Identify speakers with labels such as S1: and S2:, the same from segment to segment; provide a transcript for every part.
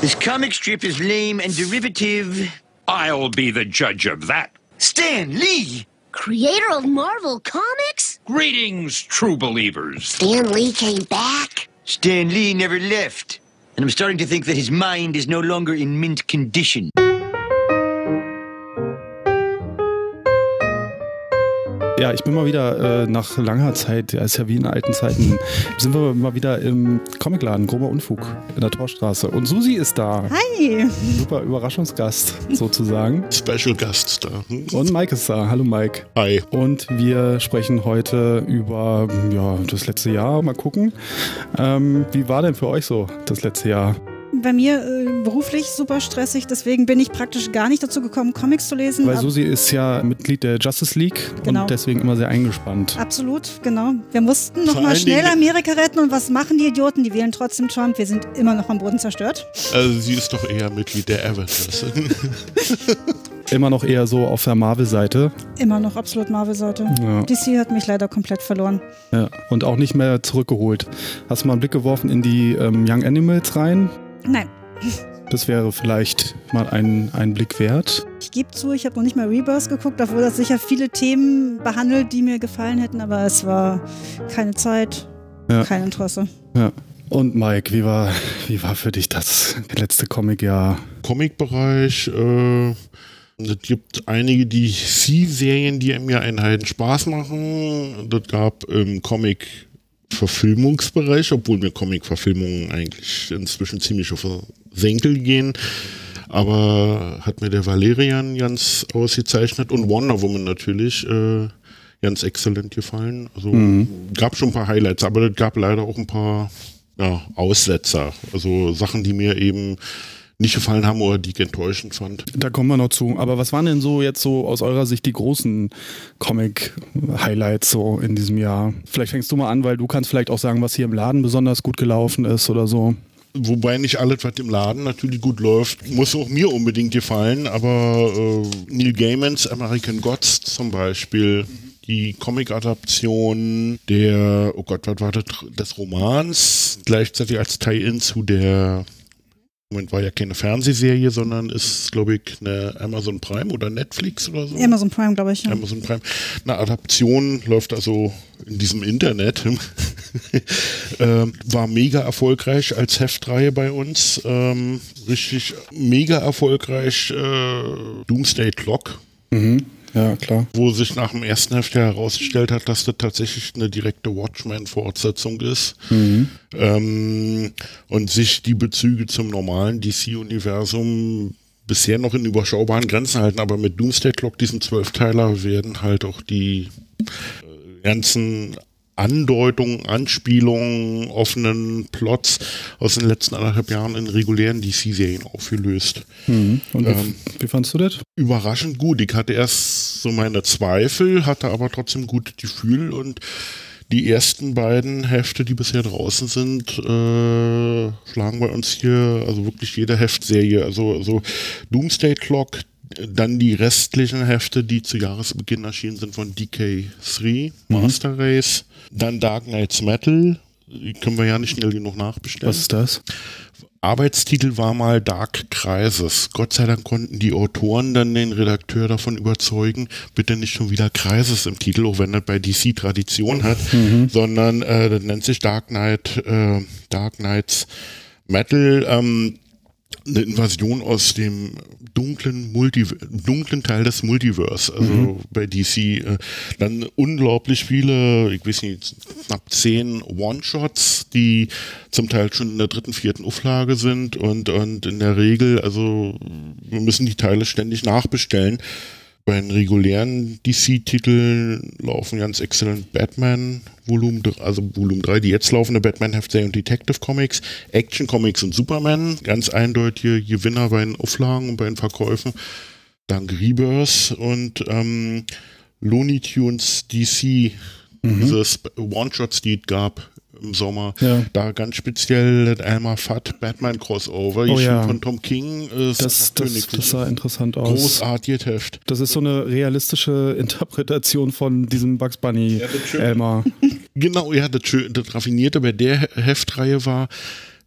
S1: This comic strip is lame and derivative.
S2: I'll be the judge of that.
S1: Stan Lee!
S3: Creator of Marvel Comics?
S2: Greetings, true believers.
S3: Stan Lee came back?
S1: Stan Lee never left. And I'm starting to think that his mind is no longer in mint condition.
S4: Ja, ich bin mal wieder äh, nach langer Zeit, ja, ist ja wie in alten Zeiten, sind wir mal wieder im Comicladen, grober Unfug in der Torstraße. Und Susi ist da.
S5: Hi!
S4: Super Überraschungsgast sozusagen.
S6: Special Gast da.
S4: Und Mike ist da. Hallo Mike.
S6: Hi.
S4: Und wir sprechen heute über ja, das letzte Jahr. Mal gucken. Ähm, wie war denn für euch so das letzte Jahr?
S5: Bei mir äh, beruflich super stressig, deswegen bin ich praktisch gar nicht dazu gekommen, Comics zu lesen.
S4: Weil Susi ist ja Mitglied der Justice League
S5: Genau.
S4: und deswegen immer sehr eingespannt.
S5: Absolut, genau. Wir mussten noch
S6: Vor
S5: mal
S6: allen
S5: schnell
S6: Dingen-
S5: Amerika retten und was machen die Idioten? Die wählen trotzdem Trump. Wir sind immer noch am Boden zerstört.
S6: Also sie ist doch eher Mitglied der Avengers.
S4: Immer noch eher so auf der Marvel-Seite.
S5: Immer noch absolut Marvel-Seite.
S4: Ja.
S5: DC hat mich leider komplett verloren.
S4: Ja. Und auch nicht mehr zurückgeholt. Hast du mal einen Blick geworfen in die ähm, Young Animals rein?
S5: Nein,
S4: Das wäre vielleicht mal ein, ein Blick wert.
S5: ich gebe zu, ich habe noch nicht mal Rebirth geguckt, obwohl das sicher viele Themen behandelt, die mir gefallen hätten, aber es war keine Zeit,
S4: Ja.
S5: kein Interesse.
S4: Ja. Und Mike, wie war, wie war für dich das letzte Comicjahr?
S6: Comic-Bereich, äh, es gibt einige DC-Serien, die mir einen heiden Spaß machen. Das gab im Comic-Verfilmungsbereich, obwohl mir Comic-Verfilmungen eigentlich inzwischen ziemlich auf den Senkel gehen. Aber hat mir der Valerian ganz ausgezeichnet und Wonder Woman natürlich äh, ganz exzellent gefallen. Also gab schon ein paar Highlights, aber es gab leider auch ein paar ja, Aussetzer. Also Sachen, die mir eben nicht gefallen haben oder die ich enttäuschend fand.
S4: Da kommen wir noch zu. Aber was waren denn so jetzt so aus eurer Sicht die großen Comic-Highlights so in diesem Jahr? Vielleicht fängst du mal an, weil du kannst vielleicht auch sagen, was hier im Laden besonders gut gelaufen ist oder so.
S6: Wobei nicht alles, was im Laden natürlich gut läuft, muss auch mir unbedingt gefallen, aber äh, Neil Gaimans American Gods zum Beispiel, die Comic-Adaption der, oh Gott, was war das, des Romans, gleichzeitig als Tie-In zu der, Moment, war ja keine Fernsehserie, sondern ist, glaube ich, eine Amazon Prime oder Netflix oder so.
S5: Amazon Prime, glaube ich. Ja.
S6: Amazon Prime. Eine Adaption läuft also in diesem Internet. ähm, war mega erfolgreich als Heftreihe bei uns. Ähm, richtig mega erfolgreich äh, Doomsday Clock,
S4: Mhm. Ja, klar.
S6: wo sich nach dem ersten Heft herausgestellt hat, dass das tatsächlich eine direkte Watchmen-Fortsetzung ist. Ähm, und sich die Bezüge zum normalen DC-Universum bisher noch in überschaubaren Grenzen halten, aber mit Doomsday Clock, diesem Zwölfteiler, werden halt auch die äh, ganzen Andeutungen, Anspielungen, offenen Plots aus den letzten anderthalb Jahren in regulären DC-Serien aufgelöst.
S4: Mhm. Und wie,
S6: Ähm.
S4: wie fandst du das?
S6: Überraschend gut. Ich hatte erst so meine Zweifel, hatte aber trotzdem gutes Gefühl und die ersten beiden Hefte, die bisher draußen sind, äh, schlagen bei uns hier, also wirklich jede Heftserie, also, also Doomsday Clock, dann die restlichen Hefte, die zu Jahresbeginn erschienen sind von DK3, Master Race, dann Dark Knights Metal, die können wir ja nicht schnell genug nachbestellen.
S4: Was ist das?
S6: Arbeitstitel war mal Dark Crisis. Gott sei Dank konnten die Autoren dann den Redakteur davon überzeugen, bitte nicht schon wieder Crisis im Titel, auch wenn das bei DC Tradition hat, sondern äh, das nennt sich Dark Knight, äh, Dark Knights Metal. Ähm, eine Invasion aus dem dunklen, Multi dunklen Teil des Multiverse, also bei DC. Äh, dann unglaublich viele, ich weiß nicht, knapp zehn One-Shots, die zum Teil schon in der dritten, vierten Auflage sind und, und in der Regel, also wir müssen die Teile ständig nachbestellen. Bei den regulären DC-Titeln laufen ganz exzellent Batman, Volumen, also Volumen 3, die jetzt laufende Batman-Heftserie und Detective Comics, Action Comics und Superman, ganz eindeutige Gewinner bei den Auflagen und bei den Verkäufen. Dank Rebirth und ähm, Looney Tunes DC, diese Sp- One-Shots, die es gab im Sommer.
S4: Ja.
S6: Da ganz speziell das Elmer Fudd Batman Crossover,
S4: Oh ja.
S6: von Tom King. Äh,
S4: Das, das, das sah interessant aus.
S6: Großartiges Heft.
S4: Das ist so eine realistische Interpretation von diesem Bugs Bunny
S6: stimmt.
S4: Elmer.
S6: Genau, ja, das, das Raffinierte bei der He- Heftreihe war,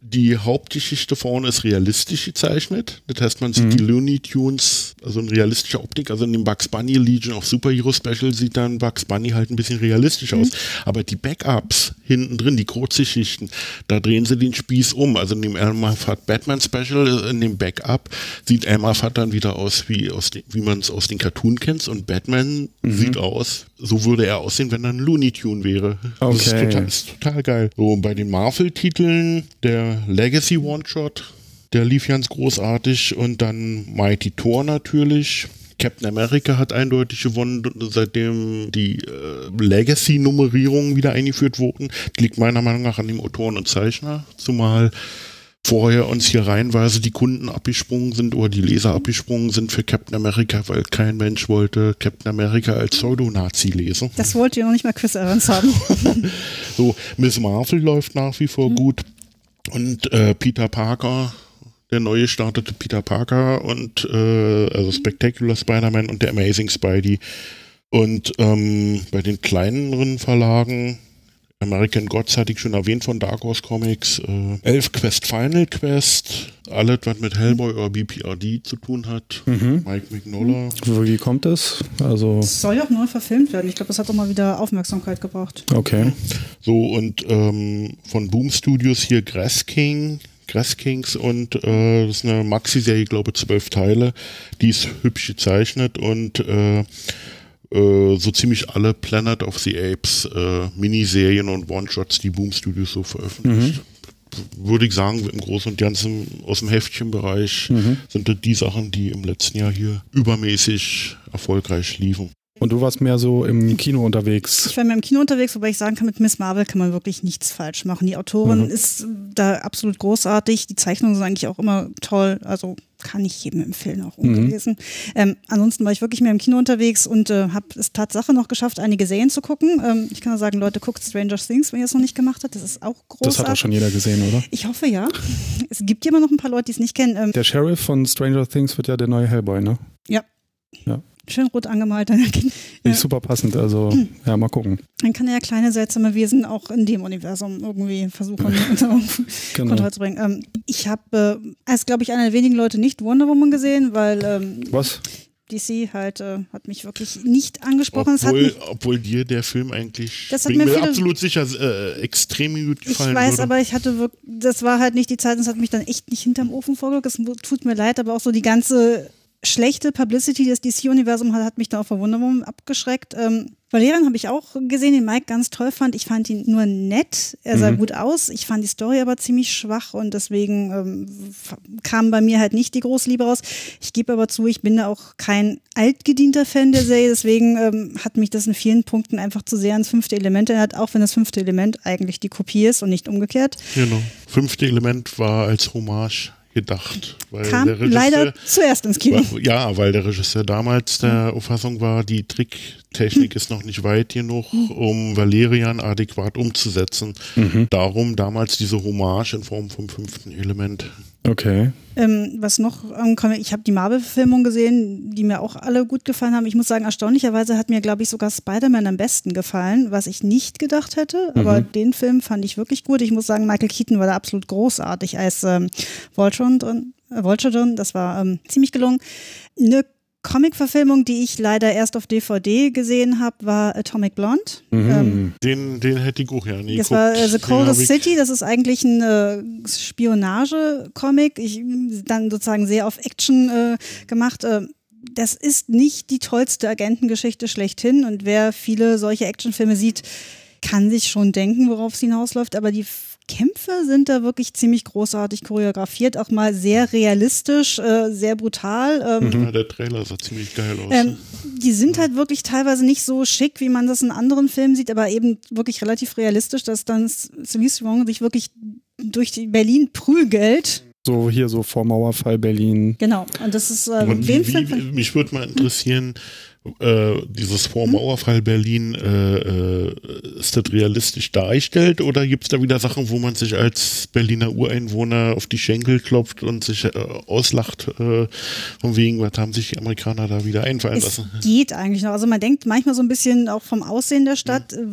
S6: Die Hauptgeschichte vorne ist realistisch gezeichnet. Das heißt, man sieht die Looney Tunes, also in realistischer Optik. Also in dem Bugs Bunny Legion of Superhero Special sieht dann Bugs Bunny halt ein bisschen realistisch aus. Aber die Backups hinten drin, die Kurzgeschichten, da drehen sie den Spieß um. Also in dem Elmer Fudd Batman Special, in dem Backup, sieht Elmer Fudd dann wieder aus, wie, aus den, wie man es aus den Cartoon kennt. Und Batman sieht aus, so würde er aussehen, wenn er ein Looney Tune wäre. Das ist
S4: Okay.
S6: total, ist total geil. So, bei den Marvel-Titeln, der Legacy One-Shot, der lief ganz großartig und dann Mighty Thor natürlich. Captain America hat eindeutig gewonnen, seitdem die äh, Legacy-Nummerierungen wieder eingeführt wurden. Das liegt meiner Meinung nach an dem Autoren und Zeichner, zumal vorher uns hier reihenweise die Kunden abgesprungen sind oder die Leser abgesprungen sind für Captain America, weil kein Mensch wollte Captain America als Pseudo-Nazi lesen.
S5: Das wollt ihr noch nicht mal Chris Evans haben.
S6: So, Miss Marvel läuft nach wie vor gut. Und äh, Peter Parker, der neue startete Peter Parker und äh, also Spectacular Spider-Man und der Amazing Spidey. Und ähm, bei den kleineren Verlagen, American Gods hatte ich schon erwähnt von Dark Horse Comics, äh, Elf Quest Final Quest, alles was mit Hellboy oder BPRD zu tun hat, Mike Mignola.
S4: Wie kommt das? Also,
S5: Es soll ja auch neu verfilmt werden. Ich glaube, das hat doch mal wieder Aufmerksamkeit gebraucht.
S4: okay.
S6: So, und ähm, von Boom Studios hier Grass King, Grass Kings und äh, das ist eine Maxi-Serie, glaube zwölf Teile. Die ist hübsch gezeichnet und äh, äh, so ziemlich alle Planet of the Apes äh, Miniserien und One-Shots, die Boom Studios so veröffentlicht. Würde ich sagen, im Großen und Ganzen aus dem Heftchenbereich sind das die Sachen, die im letzten Jahr hier übermäßig erfolgreich liefen.
S4: Und du warst mehr so im Kino unterwegs.
S5: Ich war mehr im Kino unterwegs, wobei ich sagen kann, mit Miss Marvel kann man wirklich nichts falsch machen. Die Autorin ist da absolut großartig. Die Zeichnungen sind eigentlich auch immer toll. Also kann ich jedem empfehlen, auch ungelesen. Ähm, ansonsten war ich wirklich mehr im Kino unterwegs und äh, habe es Tatsache noch geschafft, einige Serien zu gucken. Ähm, ich kann nur sagen, Leute, guckt Stranger Things, wenn ihr es noch nicht gemacht habt. Das ist auch großartig.
S4: Das hat auch schon jeder gesehen, oder?
S5: Ich hoffe ja. Es gibt ja immer noch ein paar Leute, die es nicht kennen. Ähm,
S4: Der Sheriff von Stranger Things wird ja der neue Hellboy, ne?
S5: ja.
S4: Ja.
S5: Schön rot angemalt. Dann
S4: ich super passend. Also, ja, mal gucken.
S5: Dann kann er ja kleine seltsame Wesen auch in dem Universum irgendwie versuchen unter
S4: Genau.
S5: Kontrolle zu bringen. Ähm, ich habe äh, als, glaube ich, einer der wenigen Leute nicht Wonder Woman gesehen, weil ähm,
S4: Was?
S5: DC halt äh, hat mich wirklich nicht angesprochen.
S6: Obwohl,
S5: mich,
S6: obwohl dir der Film eigentlich,
S5: Das hat mir viele-
S6: absolut sicher, äh, extrem gut
S5: ich
S6: gefallen
S5: weiß,
S6: würde.
S5: aber ich hatte wirklich, das war halt nicht die Zeit, und es hat mich dann echt nicht hinterm Ofen vorgelegt. Es tut mir leid, aber auch so die ganze schlechte Publicity, die das DC-Universum hat, hat mich da auch Woman abgeschreckt. Ähm, Valerian habe ich auch gesehen, den Mike ganz toll fand. Ich fand ihn nur nett. Er sah gut aus. Ich fand die Story aber ziemlich schwach und deswegen ähm, kam bei mir halt nicht die große Liebe raus. Ich gebe aber zu, ich bin da auch kein altgedienter Fan der Serie, deswegen ähm, hat mich das in vielen Punkten einfach zu sehr ans fünfte Element erinnert, auch wenn das fünfte Element eigentlich die Kopie ist und nicht umgekehrt.
S6: Genau. Fünfte Element war als Hommage gedacht. Weil
S5: Kam
S6: der Regisseur,
S5: leider zuerst ins Kino.
S6: War, ja, weil der Regisseur damals der Auffassung war, die Tricktechnik ist noch nicht weit genug, um Valerian adäquat umzusetzen. Darum damals diese Hommage in Form vom fünften Element.
S4: Okay.
S5: Ähm, was noch, ich habe die Marvel-Verfilmung gesehen, die mir auch alle gut gefallen haben. Ich muss sagen, erstaunlicherweise hat mir, glaube ich, sogar Spider-Man am besten gefallen, was ich nicht gedacht hätte. Aber den Film fand ich wirklich gut. Ich muss sagen, Michael Keaton war da absolut großartig als ähm, Voltron drin. Äh, Vulture drin. Das war ähm, ziemlich gelungen. Eine Comic-Verfilmung, die ich leider erst auf DVD gesehen habe, war Atomic Blonde. Ähm,
S6: Den, den hätte ich auch ja nie
S5: das war äh, The Coldest City, das ist eigentlich ein äh, Spionage-Comic, ich, dann sozusagen sehr auf Action äh, gemacht. Äh, das ist nicht die tollste Agentengeschichte schlechthin und wer viele solche Actionfilme sieht, kann sich schon denken, worauf es hinausläuft, aber die Kämpfe sind da wirklich ziemlich großartig choreografiert, auch mal sehr realistisch, äh, sehr brutal. Ähm,
S6: Ja, der Trailer sah ziemlich geil aus.
S5: ähm, die sind halt wirklich teilweise nicht so schick, wie man das in anderen Filmen sieht, aber eben wirklich relativ realistisch, dass dann Celine Strong sich wirklich durch die Berlin prügelt.
S4: So hier so vor Mauerfall Berlin.
S5: Genau. Und das ist äh,
S6: Und wie,
S5: Film.
S6: wie, mich würde mal interessieren, äh, dieses Vormauerfall Berlin, äh, äh, ist das realistisch dargestellt oder gibt es da wieder Sachen, wo man sich als Berliner Ureinwohner auf die Schenkel klopft und sich äh, auslacht, äh, von wegen, was haben sich die Amerikaner da wieder einfallen
S5: Es
S6: lassen?
S5: geht eigentlich noch. Also man denkt manchmal so ein bisschen auch vom Aussehen der Stadt, äh,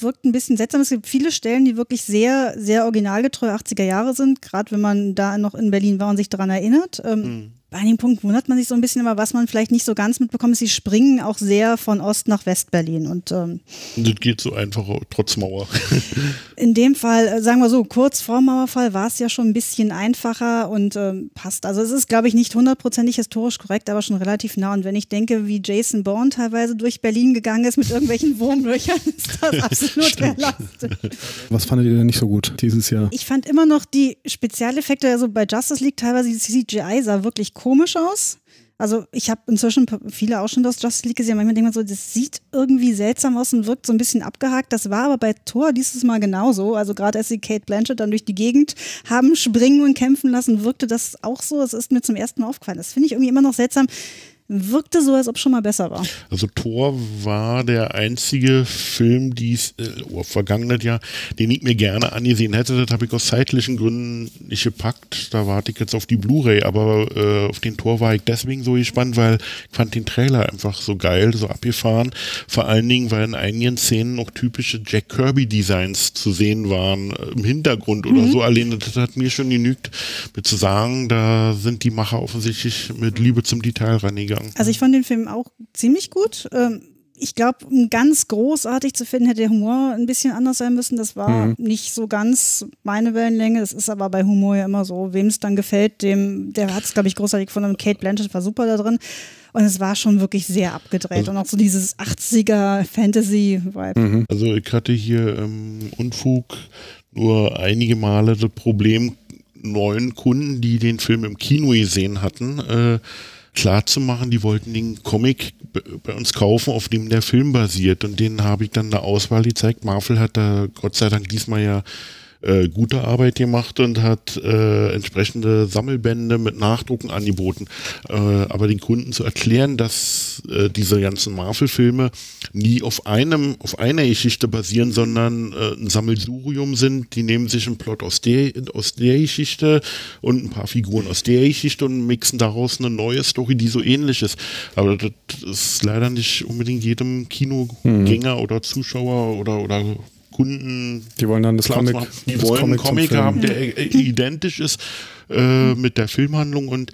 S5: wirkt ein bisschen seltsam. Es gibt viele Stellen, die wirklich sehr, sehr originalgetreu 80er Jahre sind, gerade wenn man da noch in Berlin war und sich daran erinnert. Ähm, Bei einigen Punkten wundert man sich so ein bisschen, aber was man vielleicht nicht so ganz mitbekommt, ist, sie springen auch sehr von Ost nach West-Berlin. Und ähm,
S6: Das geht so einfach trotz Mauer.
S5: in dem Fall, äh, sagen wir so, kurz vor Mauerfall war es ja schon ein bisschen einfacher und ähm, passt. Also es ist, glaube ich, nicht hundertprozentig historisch korrekt, aber schon relativ nah. Und wenn ich denke, wie Jason Bourne teilweise durch Berlin gegangen ist mit irgendwelchen Wurmlöchern, ist das absolut realistisch.
S4: Was fandet ihr denn nicht so gut dieses Jahr?
S5: Ich fand immer noch die Spezialeffekte, also bei Justice League teilweise die CGI sah wirklich komisch aus. Also ich habe inzwischen viele Ausschnitte aus Justice League gesehen. Manchmal denkt man so, das sieht irgendwie seltsam aus und wirkt so ein bisschen abgehakt. Das war aber bei Thor dieses Mal genauso. Also gerade als sie Kate Blanchett dann durch die Gegend haben springen und kämpfen lassen, wirkte das auch so. Es ist mir zum ersten Mal aufgefallen. Das finde ich irgendwie immer noch seltsam. Wirkte so, als ob es schon mal besser war.
S6: Also Thor war der einzige Film, dies äh, oh, vergangenes Jahr, den ich mir gerne angesehen hätte. Das habe ich aus zeitlichen Gründen nicht gepackt. Da warte ich jetzt auf die Blu-ray, aber äh, auf den Tor war ich deswegen so gespannt, weil ich fand den Trailer einfach so geil, so abgefahren. Vor allen Dingen, weil in einigen Szenen noch typische Jack Kirby-Designs zu sehen waren, äh, im Hintergrund oder so. Allein das hat mir schon genügt, mir zu sagen, da sind die Macher offensichtlich mit Liebe zum Detail rangegangen.
S5: Also ich fand den Film auch ziemlich gut. Ähm, Ich glaube, um ganz großartig zu finden, hätte der Humor ein bisschen anders sein müssen. Das war nicht so ganz meine Wellenlänge. Das ist aber bei Humor ja immer so. Wem es dann gefällt, dem, der hat es, glaube ich, großartig gefunden. Kate Blanchett war super da drin. Und es war schon wirklich sehr abgedreht. Und auch so dieses 80er Fantasy-Vibe.
S6: Also ich hatte hier im Unfug nur einige Male das Problem, neuen Kunden, die den Film im Kino gesehen hatten, äh, klar zu machen, die wollten den Comic bei uns kaufen, auf dem der Film basiert. Und denen habe ich dann eine Auswahl gezeigt. Marvel hat da Gott sei Dank diesmal ja äh, gute Arbeit gemacht und hat äh, entsprechende Sammelbände mit Nachdrucken angeboten. Äh, aber den Kunden zu erklären, dass äh, diese ganzen Marvel-Filme nie auf einem, auf einer Geschichte basieren, sondern äh, ein Sammelsurium sind. Die nehmen sich einen Plot aus der, aus der Geschichte und ein paar Figuren aus der Geschichte und mixen daraus eine neue Story, die so ähnlich ist. Aber das ist leider nicht unbedingt jedem Kinogänger oder Zuschauer oder, oder Kunden
S4: Die wollen dann das Comic,
S6: machen. Die
S4: das
S6: wollen einen
S4: zum
S6: Comic haben, der äh, identisch ist äh, mit der Filmhandlung und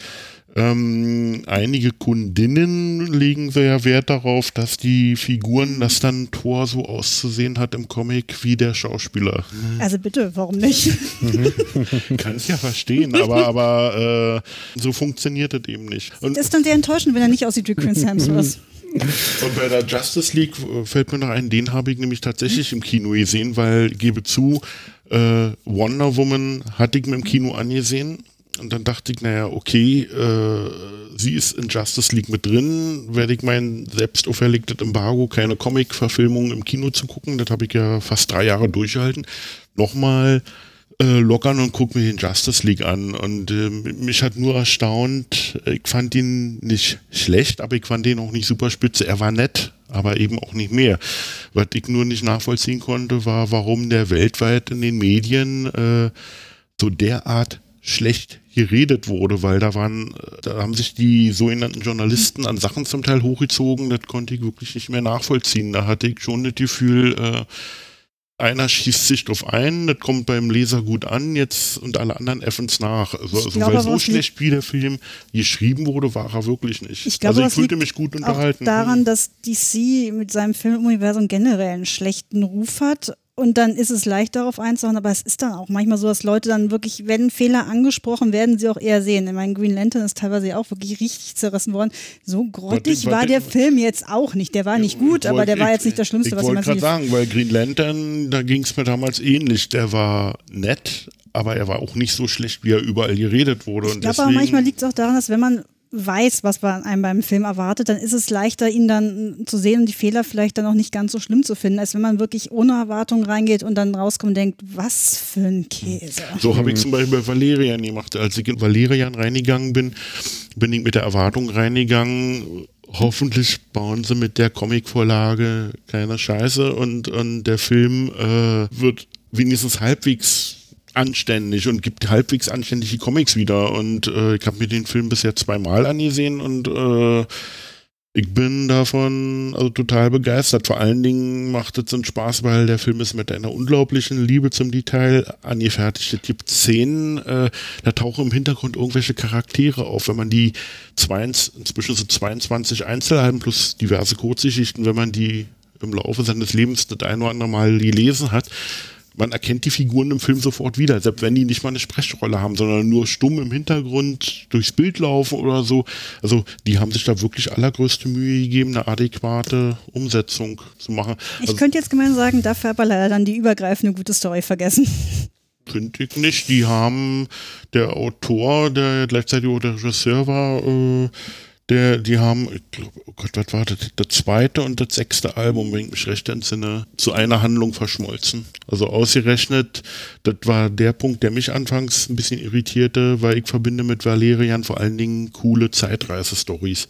S6: ähm, einige Kundinnen legen sehr Wert darauf, dass die Figuren, dass dann Thor so auszusehen hat im Comic wie der Schauspieler.
S5: Also bitte, warum nicht?
S6: Kann es ja verstehen, aber, aber äh, so funktioniert das eben nicht. Und,
S5: Das ist dann sehr enttäuschend, wenn er nicht aussieht wie Chris Hemsworth.
S6: Und bei der Justice League äh, fällt mir noch ein, den habe ich nämlich tatsächlich im Kino gesehen, weil, gebe zu, äh, Wonder Woman hatte ich mir im Kino angesehen. Und dann dachte ich, naja, okay, äh, sie ist in Justice League mit drin, werde ich mein selbst auferlegtes Embargo, keine Comic-Verfilmung im Kino zu gucken, das habe ich ja fast drei Jahre durchgehalten, nochmal äh, lockern und guck mir den Justice League an. Und äh, mich hat nur erstaunt, ich fand ihn nicht schlecht, aber ich fand ihn auch nicht super spitze. Er war nett, aber eben auch nicht mehr. Was ich nur nicht nachvollziehen konnte, war, warum der weltweit in den Medien äh, so derart schlecht geredet wurde, weil da waren, da haben sich die sogenannten Journalisten an Sachen zum Teil hochgezogen, das konnte ich wirklich nicht mehr nachvollziehen. Da hatte ich schon das Gefühl, äh, einer schießt sich drauf ein, das kommt beim Leser gut an, jetzt und alle anderen effen's nach. Also, also
S5: glaube
S6: weil so
S5: es
S6: schlecht wie der Film geschrieben wurde, war er wirklich nicht.
S5: Ich glaube,
S6: also ich fühlte mich gut
S5: auch
S6: unterhalten.
S5: daran, dass DC mit seinem Filmuniversum generell einen schlechten Ruf hat. Und dann ist es leicht darauf einzuhauen, aber es ist dann auch manchmal so, dass Leute dann wirklich, wenn Fehler angesprochen werden, sie auch eher sehen. Ich meine, Green Lantern ist teilweise auch wirklich richtig zerrissen worden. So grottig war
S6: warte.
S5: der Film jetzt auch nicht. Der war nicht gut,
S6: Ich
S5: aber der war
S6: ich-
S5: jetzt nicht das Schlimmste,
S6: ich
S5: was
S6: wollte
S5: jemand
S6: gerade sagen, weil Green Lantern, da ging es mir damals ähnlich. Der war nett, aber er war auch nicht so schlecht, wie er überall geredet wurde.
S5: Ich glaube aber manchmal liegt es auch daran, dass wenn man weiß, was man einem beim Film erwartet, dann ist es leichter, ihn dann zu sehen und die Fehler vielleicht dann auch nicht ganz so schlimm zu finden, als wenn man wirklich ohne Erwartung reingeht und dann rauskommt und denkt, was für ein Käse.
S6: So habe ich zum Beispiel bei Valerian gemacht. Als ich in Valerian reingegangen bin, bin ich mit der Erwartung reingegangen, hoffentlich bauen sie mit der Comicvorlage keine Scheiße und, und der Film äh, wird wenigstens halbwegs anständig und gibt halbwegs anständige Comics wieder. Und äh, ich habe mir den Film bisher zweimal angesehen und äh, ich bin davon also total begeistert. Vor allen Dingen macht es einen Spaß, weil der Film ist mit einer unglaublichen Liebe zum Detail angefertigt. Es gibt Szenen, äh, da tauchen im Hintergrund irgendwelche Charaktere auf. Wenn man die zwei, inzwischen so 22 Einzelheiten plus diverse Kurzgeschichten, wenn man die im Laufe seines Lebens das ein oder andere Mal gelesen hat, man erkennt die Figuren im Film sofort wieder, selbst wenn die nicht mal eine Sprechrolle haben, sondern nur stumm im Hintergrund durchs Bild laufen oder so. Also die haben sich da wirklich allergrößte Mühe gegeben, eine adäquate Umsetzung zu machen.
S5: Ich
S6: also,
S5: könnte jetzt gemein sagen, dafür aber leider dann die übergreifende gute Story vergessen.
S6: Könnte ich nicht. Die haben der Autor, der gleichzeitig auch der Regisseur war, äh, der, die haben, ich glaube, oh Gott, was war das? Das zweite und das sechste Album, wenn ich mich recht entsinne, zu einer Handlung verschmolzen. Also ausgerechnet, das war der Punkt, der mich anfangs ein bisschen irritierte, weil ich verbinde mit Valerian vor allen Dingen coole Zeitreise-Stories.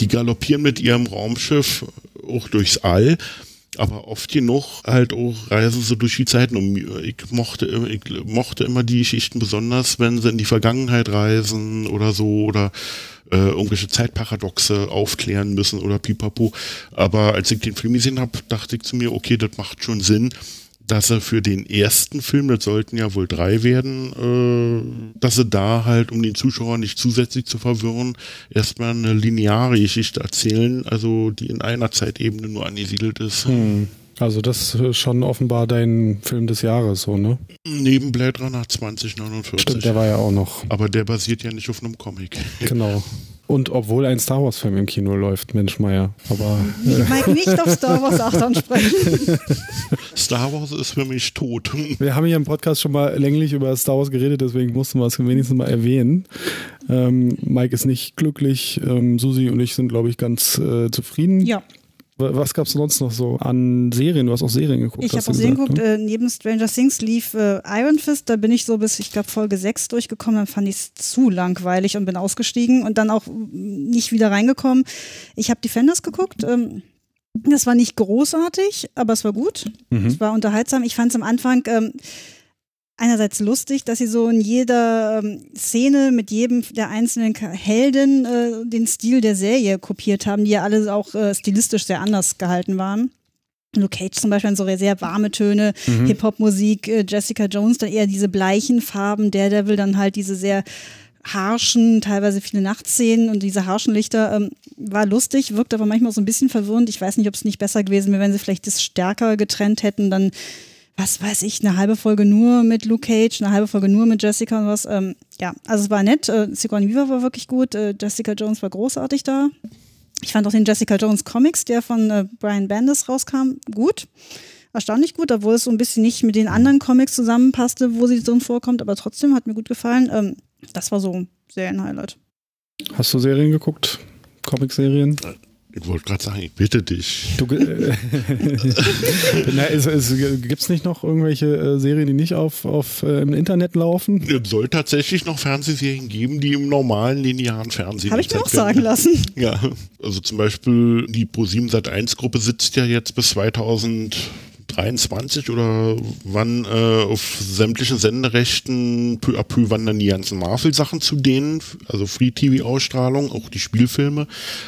S6: Die galoppieren mit ihrem Raumschiff auch durchs All aber oft genug halt auch reisen sie durch die Zeiten. Und ich mochte, ich mochte immer die Geschichten besonders, wenn sie in die Vergangenheit reisen oder so oder äh, irgendwelche Zeitparadoxe aufklären müssen oder pipapo. Aber als ich den Film gesehen habe, dachte ich zu mir, okay, das macht schon Sinn, dass er für den ersten Film, das sollten ja wohl drei werden, äh, dass sie da halt, um den Zuschauer nicht zusätzlich zu verwirren, erstmal eine lineare Geschichte erzählen, also die in einer Zeitebene nur angesiedelt ist.
S4: Hm. Also das ist schon offenbar dein Film des Jahres, so, ne?
S6: Neben Blade Runner 2049.
S4: Stimmt, der war ja auch noch.
S6: Aber der basiert ja nicht auf einem Comic.
S4: Genau. Und obwohl ein Star Wars Film im Kino läuft, Mensch Meier. Aber
S5: Ich mag nicht auf Star Wars 8 ansprechen.
S6: Star Wars ist für mich tot.
S4: wir haben hier im Podcast schon mal länglich über Star Wars geredet, deswegen mussten wir es wenigstens mal erwähnen. Ähm, Mike ist nicht glücklich, ähm, Susi und ich sind, glaube ich, ganz äh, zufrieden.
S5: Ja.
S4: Wa- Was gab es sonst noch so an Serien? Du hast auch Serien geguckt.
S5: Ich habe auch Serien
S4: gesagt,
S5: geguckt,
S4: ne?
S5: äh, neben Stranger Things lief äh, Iron Fist, da bin ich so bis, ich glaube, Folge 6 durchgekommen, dann fand ich es zu langweilig und bin ausgestiegen und dann auch nicht wieder reingekommen. Ich habe Defenders geguckt, ähm, das war nicht großartig, aber es war gut.
S4: Mhm.
S5: Es war unterhaltsam. Ich fand es am Anfang ähm, einerseits lustig, dass sie so in jeder ähm, Szene mit jedem der einzelnen Helden äh, den Stil der Serie kopiert haben, die ja alle auch äh, stilistisch sehr anders gehalten waren. Luke Cage zum Beispiel so sehr warme Töne,
S4: Mhm.
S5: Hip-Hop-Musik, äh, Jessica Jones dann eher diese bleichen Farben, Daredevil dann halt diese sehr harschen, teilweise viele Nachtszenen und diese harschen Lichter ähm, war lustig, wirkt aber manchmal so ein bisschen verwirrend. Ich weiß nicht, ob es nicht besser gewesen wäre, wenn sie vielleicht das stärker getrennt hätten, dann was weiß ich, eine halbe Folge nur mit Luke Cage, eine halbe Folge nur mit Jessica und was. Ähm, ja, also es war nett. Äh, Sigourney Weaver war wirklich gut. Äh, Jessica Jones war großartig da. Ich fand auch den Jessica Jones Comics, der von äh, Brian Bendis rauskam, gut. Erstaunlich gut, obwohl es so ein bisschen nicht mit den anderen Comics zusammenpasste, wo sie drin vorkommt, aber trotzdem hat mir gut gefallen. Ähm, das war so sehr ein Highlight.
S4: Hast du Serien geguckt? Comic-Serien?
S6: Ich wollte gerade sagen, ich bitte dich.
S4: Du, äh, Na, es, es, Gibt es nicht noch irgendwelche äh, Serien, die nicht auf, auf, äh, im Internet laufen?
S6: Es soll tatsächlich noch Fernsehserien geben, die im normalen linearen Fernsehen
S5: Habe ich mir auch sagen
S6: werden.
S5: lassen.
S6: Ja, also zum Beispiel die Pro7 Sat1 Gruppe sitzt ja jetzt bis 2023 oder wann äh, auf sämtlichen Senderechten peu à peu wandern die ganzen Marvel-Sachen zu denen, also Free-TV-Ausstrahlung, auch die Spielfilme,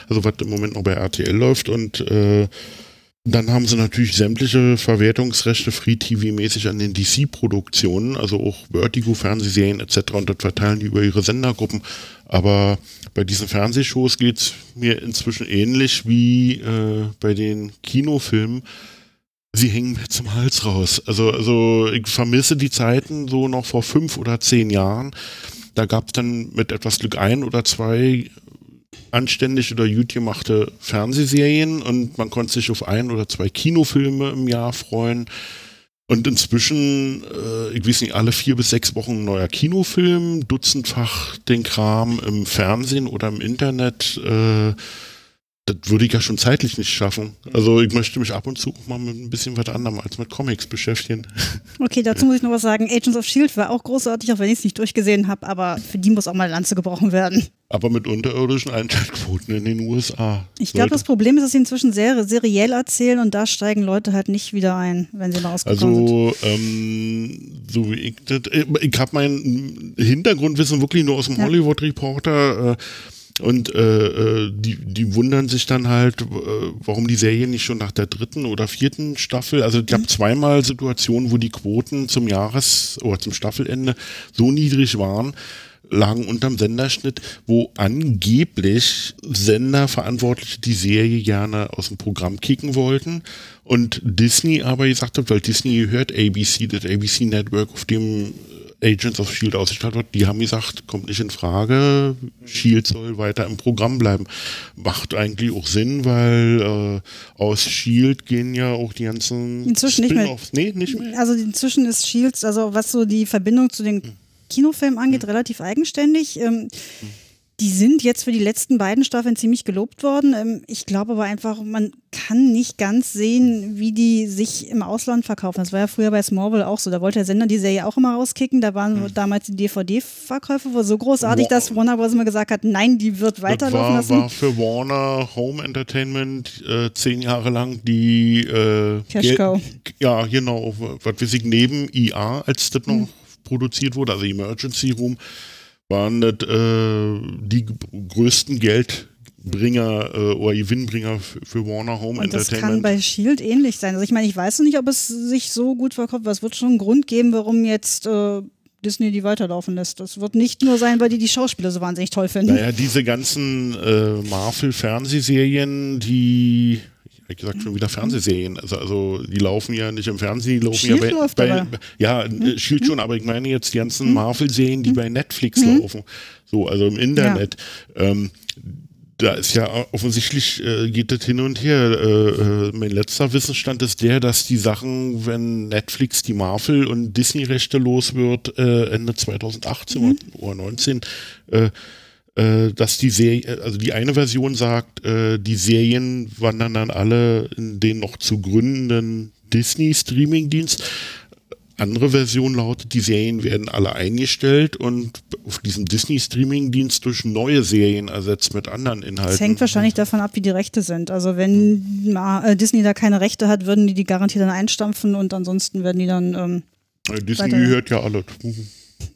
S6: also was im Moment noch bei RTL läuft und äh, dann haben sie natürlich sämtliche Verwertungsrechte Free-TV-mäßig an den DC-Produktionen, also auch Vertigo-Fernsehserien etc. und das verteilen die über ihre Sendergruppen. Aber bei diesen Fernsehshows geht's mir inzwischen ähnlich wie äh, bei den Kinofilmen. Sie hängen mir zum Hals raus. Also, also ich vermisse die Zeiten so noch vor fünf oder zehn Jahren. Da gab's dann mit etwas Glück ein oder zwei anständig oder gut gemachte Fernsehserien und man konnte sich auf ein oder zwei Kinofilme im Jahr freuen. Und inzwischen, äh, ich weiß nicht, alle vier bis sechs Wochen ein neuer Kinofilm, dutzendfach den Kram im Fernsehen oder im Internet. Äh, das würde ich ja schon zeitlich nicht schaffen. Also ich möchte mich ab und zu mal mit ein bisschen was anderem als mit Comics beschäftigen.
S5: Okay, dazu muss ich noch was sagen. Agents of Shield war auch großartig, auch wenn ich es nicht durchgesehen habe, aber für die muss auch mal Lanze gebrochen werden.
S6: Aber mit unterirdischen Einschaltquoten in den USA.
S5: Ich glaube, das Problem ist, dass sie inzwischen sehr seriell erzählen und da steigen Leute halt nicht wieder ein, wenn sie rausgekommen
S6: also, sind. Also, ähm, so wie ich das, ich habe mein Hintergrundwissen wirklich nur aus dem ja. Hollywood Reporter. Äh, und äh, äh, die, die wundern sich dann halt, äh, warum die Serie nicht schon nach der dritten oder vierten Staffel, also ich habe mhm. zweimal Situationen, wo die Quoten zum Jahres- oder zum Staffelende so niedrig waren, lagen unterm Senderschnitt, wo angeblich Senderverantwortliche die Serie gerne aus dem Programm kicken wollten und Disney aber gesagt hat, weil Disney gehört ABC, das ABC Network, auf dem Agents of Shield ausgestrahlt wird, die haben gesagt, kommt nicht in Frage, Shield soll weiter im Programm bleiben. Macht eigentlich auch Sinn, weil äh, aus Shield gehen ja auch die ganzen
S5: inzwischen nicht mehr. Nee, nicht mehr. Also inzwischen ist Shield, also was so die Verbindung zu den Kinofilmen angeht, hm. relativ eigenständig. Ähm, hm die sind jetzt für die letzten beiden Staffeln ziemlich gelobt worden. Ähm, ich glaube aber einfach, man kann nicht ganz sehen, wie die sich im Ausland verkaufen. Das war ja früher bei Smallville auch so. Da wollte der Sender die Serie auch immer rauskicken. Da waren mhm. damals die DVD-Verkäufe wohl so großartig, dass Warner Bros. immer gesagt hat, nein, die wird weiterlaufen
S6: war,
S5: lassen.
S6: war für Warner Home Entertainment äh, zehn Jahre lang die äh,
S5: Cash Cow.
S6: Ja, genau. Was wir neben IA, als das noch mhm. produziert wurde, also Emergency Room, waren das äh, die größten Geldbringer äh, oder Gewinnbringer für Warner Home
S5: Und
S6: Entertainment.
S5: Das kann bei Shield ähnlich sein. Also ich meine, ich weiß nicht, ob es sich so gut verkauft, aber es wird schon einen Grund geben, warum jetzt äh, Disney die weiterlaufen lässt. Das wird nicht nur sein, weil die die Schauspieler so wahnsinnig toll finden.
S6: Naja, diese ganzen äh, Marvel-Fernsehserien, die ich gesagt, schon wieder Fernsehserien. Also, also die laufen ja nicht im Fernsehen, die laufen
S5: Shield
S6: ja bei,
S5: läuft
S6: bei
S5: aber.
S6: ja, hm? Shield schon, aber ich meine jetzt die ganzen hm? Marvel-Serien, die hm? bei Netflix hm? laufen. So, also im Internet. Ja. Ähm, da ist ja offensichtlich äh, geht das hin und her. Äh, äh, mein letzter Wissensstand ist der, dass die Sachen, wenn Netflix die Marvel und Disney-Rechte los wird, äh, Ende 2018 mhm. oder 2019, äh, äh, dass die Serie, also die eine Version sagt, äh, die Serien wandern dann alle in den noch zu gründenden Disney-Streaming-Dienst. Andere Version lautet, die Serien werden alle eingestellt und auf diesem Disney-Streaming-Dienst durch neue Serien ersetzt mit anderen Inhalten. Das
S5: hängt wahrscheinlich davon ab, wie die Rechte sind. Also wenn äh, Disney da keine Rechte hat, würden die die garantiert dann einstampfen und ansonsten werden die dann ähm,
S6: Disney gehört ja alles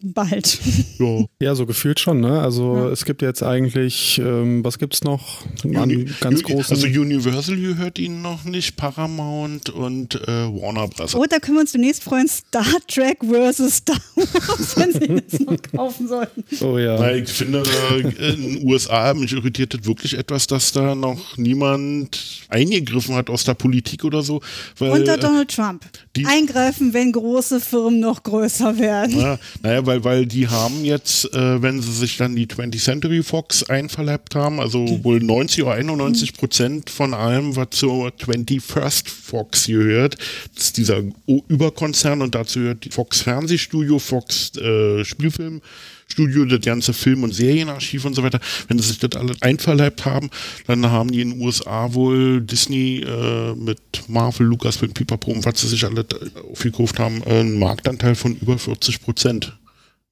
S5: bald.
S4: Ja. ja, so gefühlt schon, ne? Also ja. es gibt jetzt eigentlich, ähm, was gibt's noch?
S6: Uni ganz großen. Also Universal gehört ihnen noch nicht, Paramount und äh, Warner Bros.
S5: Oh, da können wir uns demnächst freuen, Star Trek versus Star Wars, wenn sie das noch kaufen sollten.
S6: Oh ja. Na, ich finde, äh, in den USA mich irritiert das wirklich etwas, dass da noch niemand eingegriffen hat aus der Politik oder so.
S5: Weil, Unter äh, Donald Trump. Eingreifen, wenn große Firmen noch größer werden.
S6: Na, naja, weil, weil die haben jetzt, äh, wenn sie sich dann die 20th Century Fox einverleibt haben, also wohl 90 oder 91 Prozent von allem, was zur 21st Fox gehört, das ist dieser Überkonzern und dazu gehört die Fox Fernsehstudio, Fox äh, Spielfilm. Studio, das ganze Film- und Serienarchiv und so weiter, wenn sie sich das alles einverleibt haben, dann haben die in den USA wohl Disney äh, mit Marvel, Lucasfilm, Pipapo und was sie sich alle aufgekauft haben, einen Marktanteil von über 40 Prozent.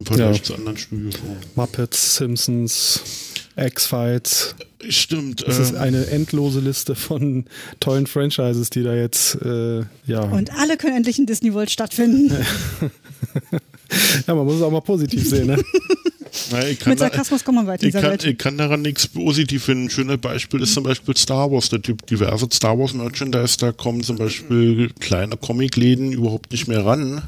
S6: Im Vergleich ja. zu anderen Studios.
S4: Muppets, Simpsons, X-Files.
S6: Stimmt.
S4: Das äh, ist eine endlose Liste von tollen Franchises, die da jetzt, äh, ja.
S5: Und alle können endlich in Disney World stattfinden.
S4: ja, man muss es auch mal positiv sehen, ne?
S5: Na, Mit Sarkasmus kommen wir weiter
S6: ich kann, ich kann daran nichts positiv finden. Ein schönes Beispiel ist zum Beispiel Star Wars. Da gibt diverse Star Wars Merchandise, da kommen zum Beispiel kleine Comicläden überhaupt nicht mehr ran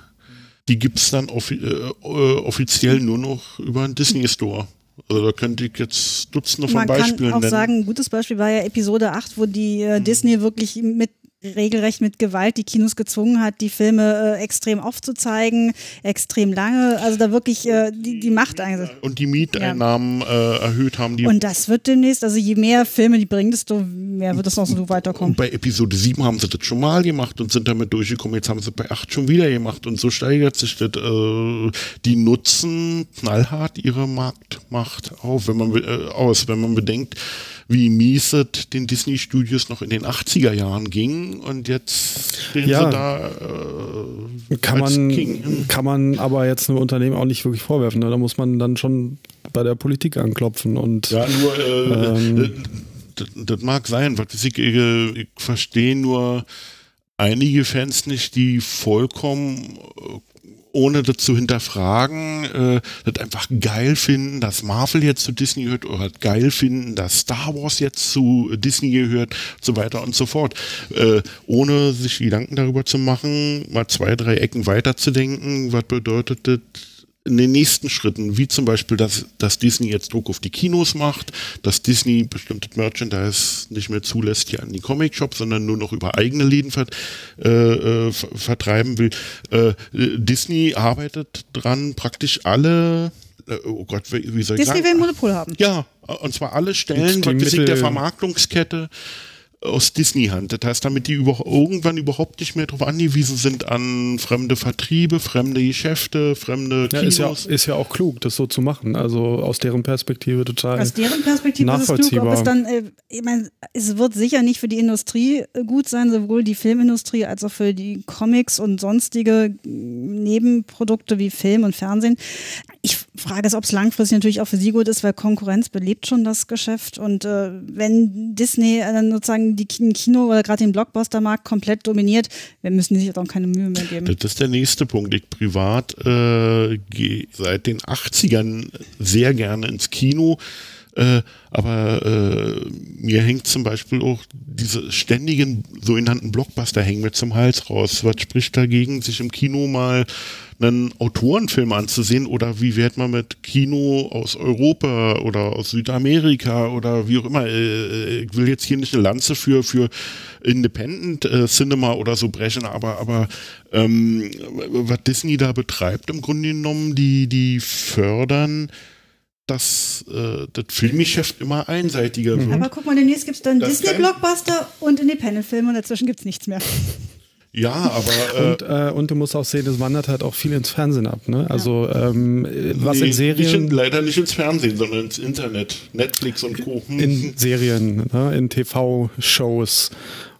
S6: die gibt es dann offi äh, offiziell nur noch über einen Disney Store. Also da könnte ich jetzt Dutzende von
S5: Man
S6: Beispielen
S5: nennen. Man kann auch
S6: nennen.
S5: sagen, ein gutes Beispiel war ja Episode 8, wo die äh, Disney wirklich mit regelrecht mit Gewalt die Kinos gezwungen hat, die Filme äh, extrem aufzuzeigen, extrem lange, also da wirklich äh, die, die Macht eingesetzt.
S6: Und die Mieteinnahmen ja. äh, erhöht haben. Die
S5: und das wird demnächst, also je mehr Filme die bringen, desto mehr wird das noch so weiterkommen. Und
S6: bei Episode 7 haben sie das schon mal gemacht und sind damit durchgekommen, jetzt haben sie bei 8 schon wieder gemacht und so steigert sich das. Äh, die nutzen knallhart ihre Marktmacht auf, wenn man, äh, aus, wenn man bedenkt, wie mies es den Disney Studios noch in den 80er Jahren ging und jetzt stehen
S4: Ja.
S6: sie da äh,
S4: Kann man,
S6: King.
S4: kann man aber jetzt einem Unternehmen auch nicht wirklich vorwerfen. Ne? Da muss man dann schon bei der Politik anklopfen und
S6: Ja, nur äh,
S4: Ähm.
S6: äh, das, das mag sein, was ich, ich verstehe nur einige Fans nicht, die vollkommen äh, ohne das zu hinterfragen, äh, das einfach geil finden, dass Marvel jetzt zu Disney gehört oder halt geil finden, dass Star Wars jetzt zu Disney gehört, so weiter und so fort. Äh, ohne sich Gedanken darüber zu machen, mal zwei, drei Ecken weiterzudenken, was bedeutet das in den nächsten Schritten, wie zum Beispiel, dass, dass Disney jetzt Druck auf die Kinos macht, dass Disney bestimmte Merchandise nicht mehr zulässt hier an die Comic-Shops, sondern nur noch über eigene Läden ver äh, äh, ver vertreiben will. Äh, Disney arbeitet dran, praktisch alle, äh, oh Gott, wie soll ich
S5: Disney will
S6: sagen?
S5: ein Monopol haben.
S6: Ja, und zwar alle Stellen, ich, der Vermarktungskette aus Disney-Hand. Das heißt, damit die über, irgendwann überhaupt nicht mehr darauf angewiesen sind an fremde Vertriebe, fremde Geschäfte, fremde
S4: ja,
S6: Kinos.
S4: ist, ja, ist ja auch klug, das so zu machen. Also aus deren Perspektive total.
S5: Aus deren Perspektive ist es klug,
S4: nachvollziehbar.
S5: ob es dann, äh, ich meine, es wird sicher nicht für die Industrie äh, gut sein, sowohl die Filmindustrie als auch für die Comics und sonstige Nebenprodukte wie Film und Fernsehen. Ich frage es, ob es langfristig natürlich auch für sie gut ist, weil Konkurrenz belebt schon das Geschäft. Und äh, wenn Disney äh, dann sozusagen die Ki- Kino- oder gerade den Blockbuster-Markt komplett dominiert, dann müssen die sich auch keine Mühe mehr geben.
S6: Das ist der nächste Punkt. Ich privat äh, gehe seit den 80ern sehr gerne ins Kino. Äh, aber äh, mir hängt zum Beispiel auch diese ständigen sogenannten Blockbuster hängen mir zum Hals raus. Was spricht dagegen, sich im Kino mal einen Autorenfilm anzusehen oder wie wird man mit Kino aus Europa oder aus Südamerika oder wie auch immer. Äh, ich will jetzt hier nicht eine Lanze für, für Independent äh, Cinema oder so brechen, aber, aber ähm, was Disney da betreibt, im Grunde genommen, die, die fördern, dass äh, das Filmgeschäft immer einseitiger wird.
S5: Aber guck mal, demnächst gibt es dann Disney-Blockbuster und Independent-Filme und dazwischen gibt es nichts mehr.
S6: Ja, aber äh,
S4: und, äh, und du musst auch sehen, das wandert halt auch viel ins Fernsehen ab. Ne? Also ähm, was
S6: nee,
S4: in
S6: Nicht
S4: Serien,
S6: in, leider nicht ins Fernsehen, sondern ins Internet. Netflix und Co.
S4: In Serien, ne? in TV-Shows.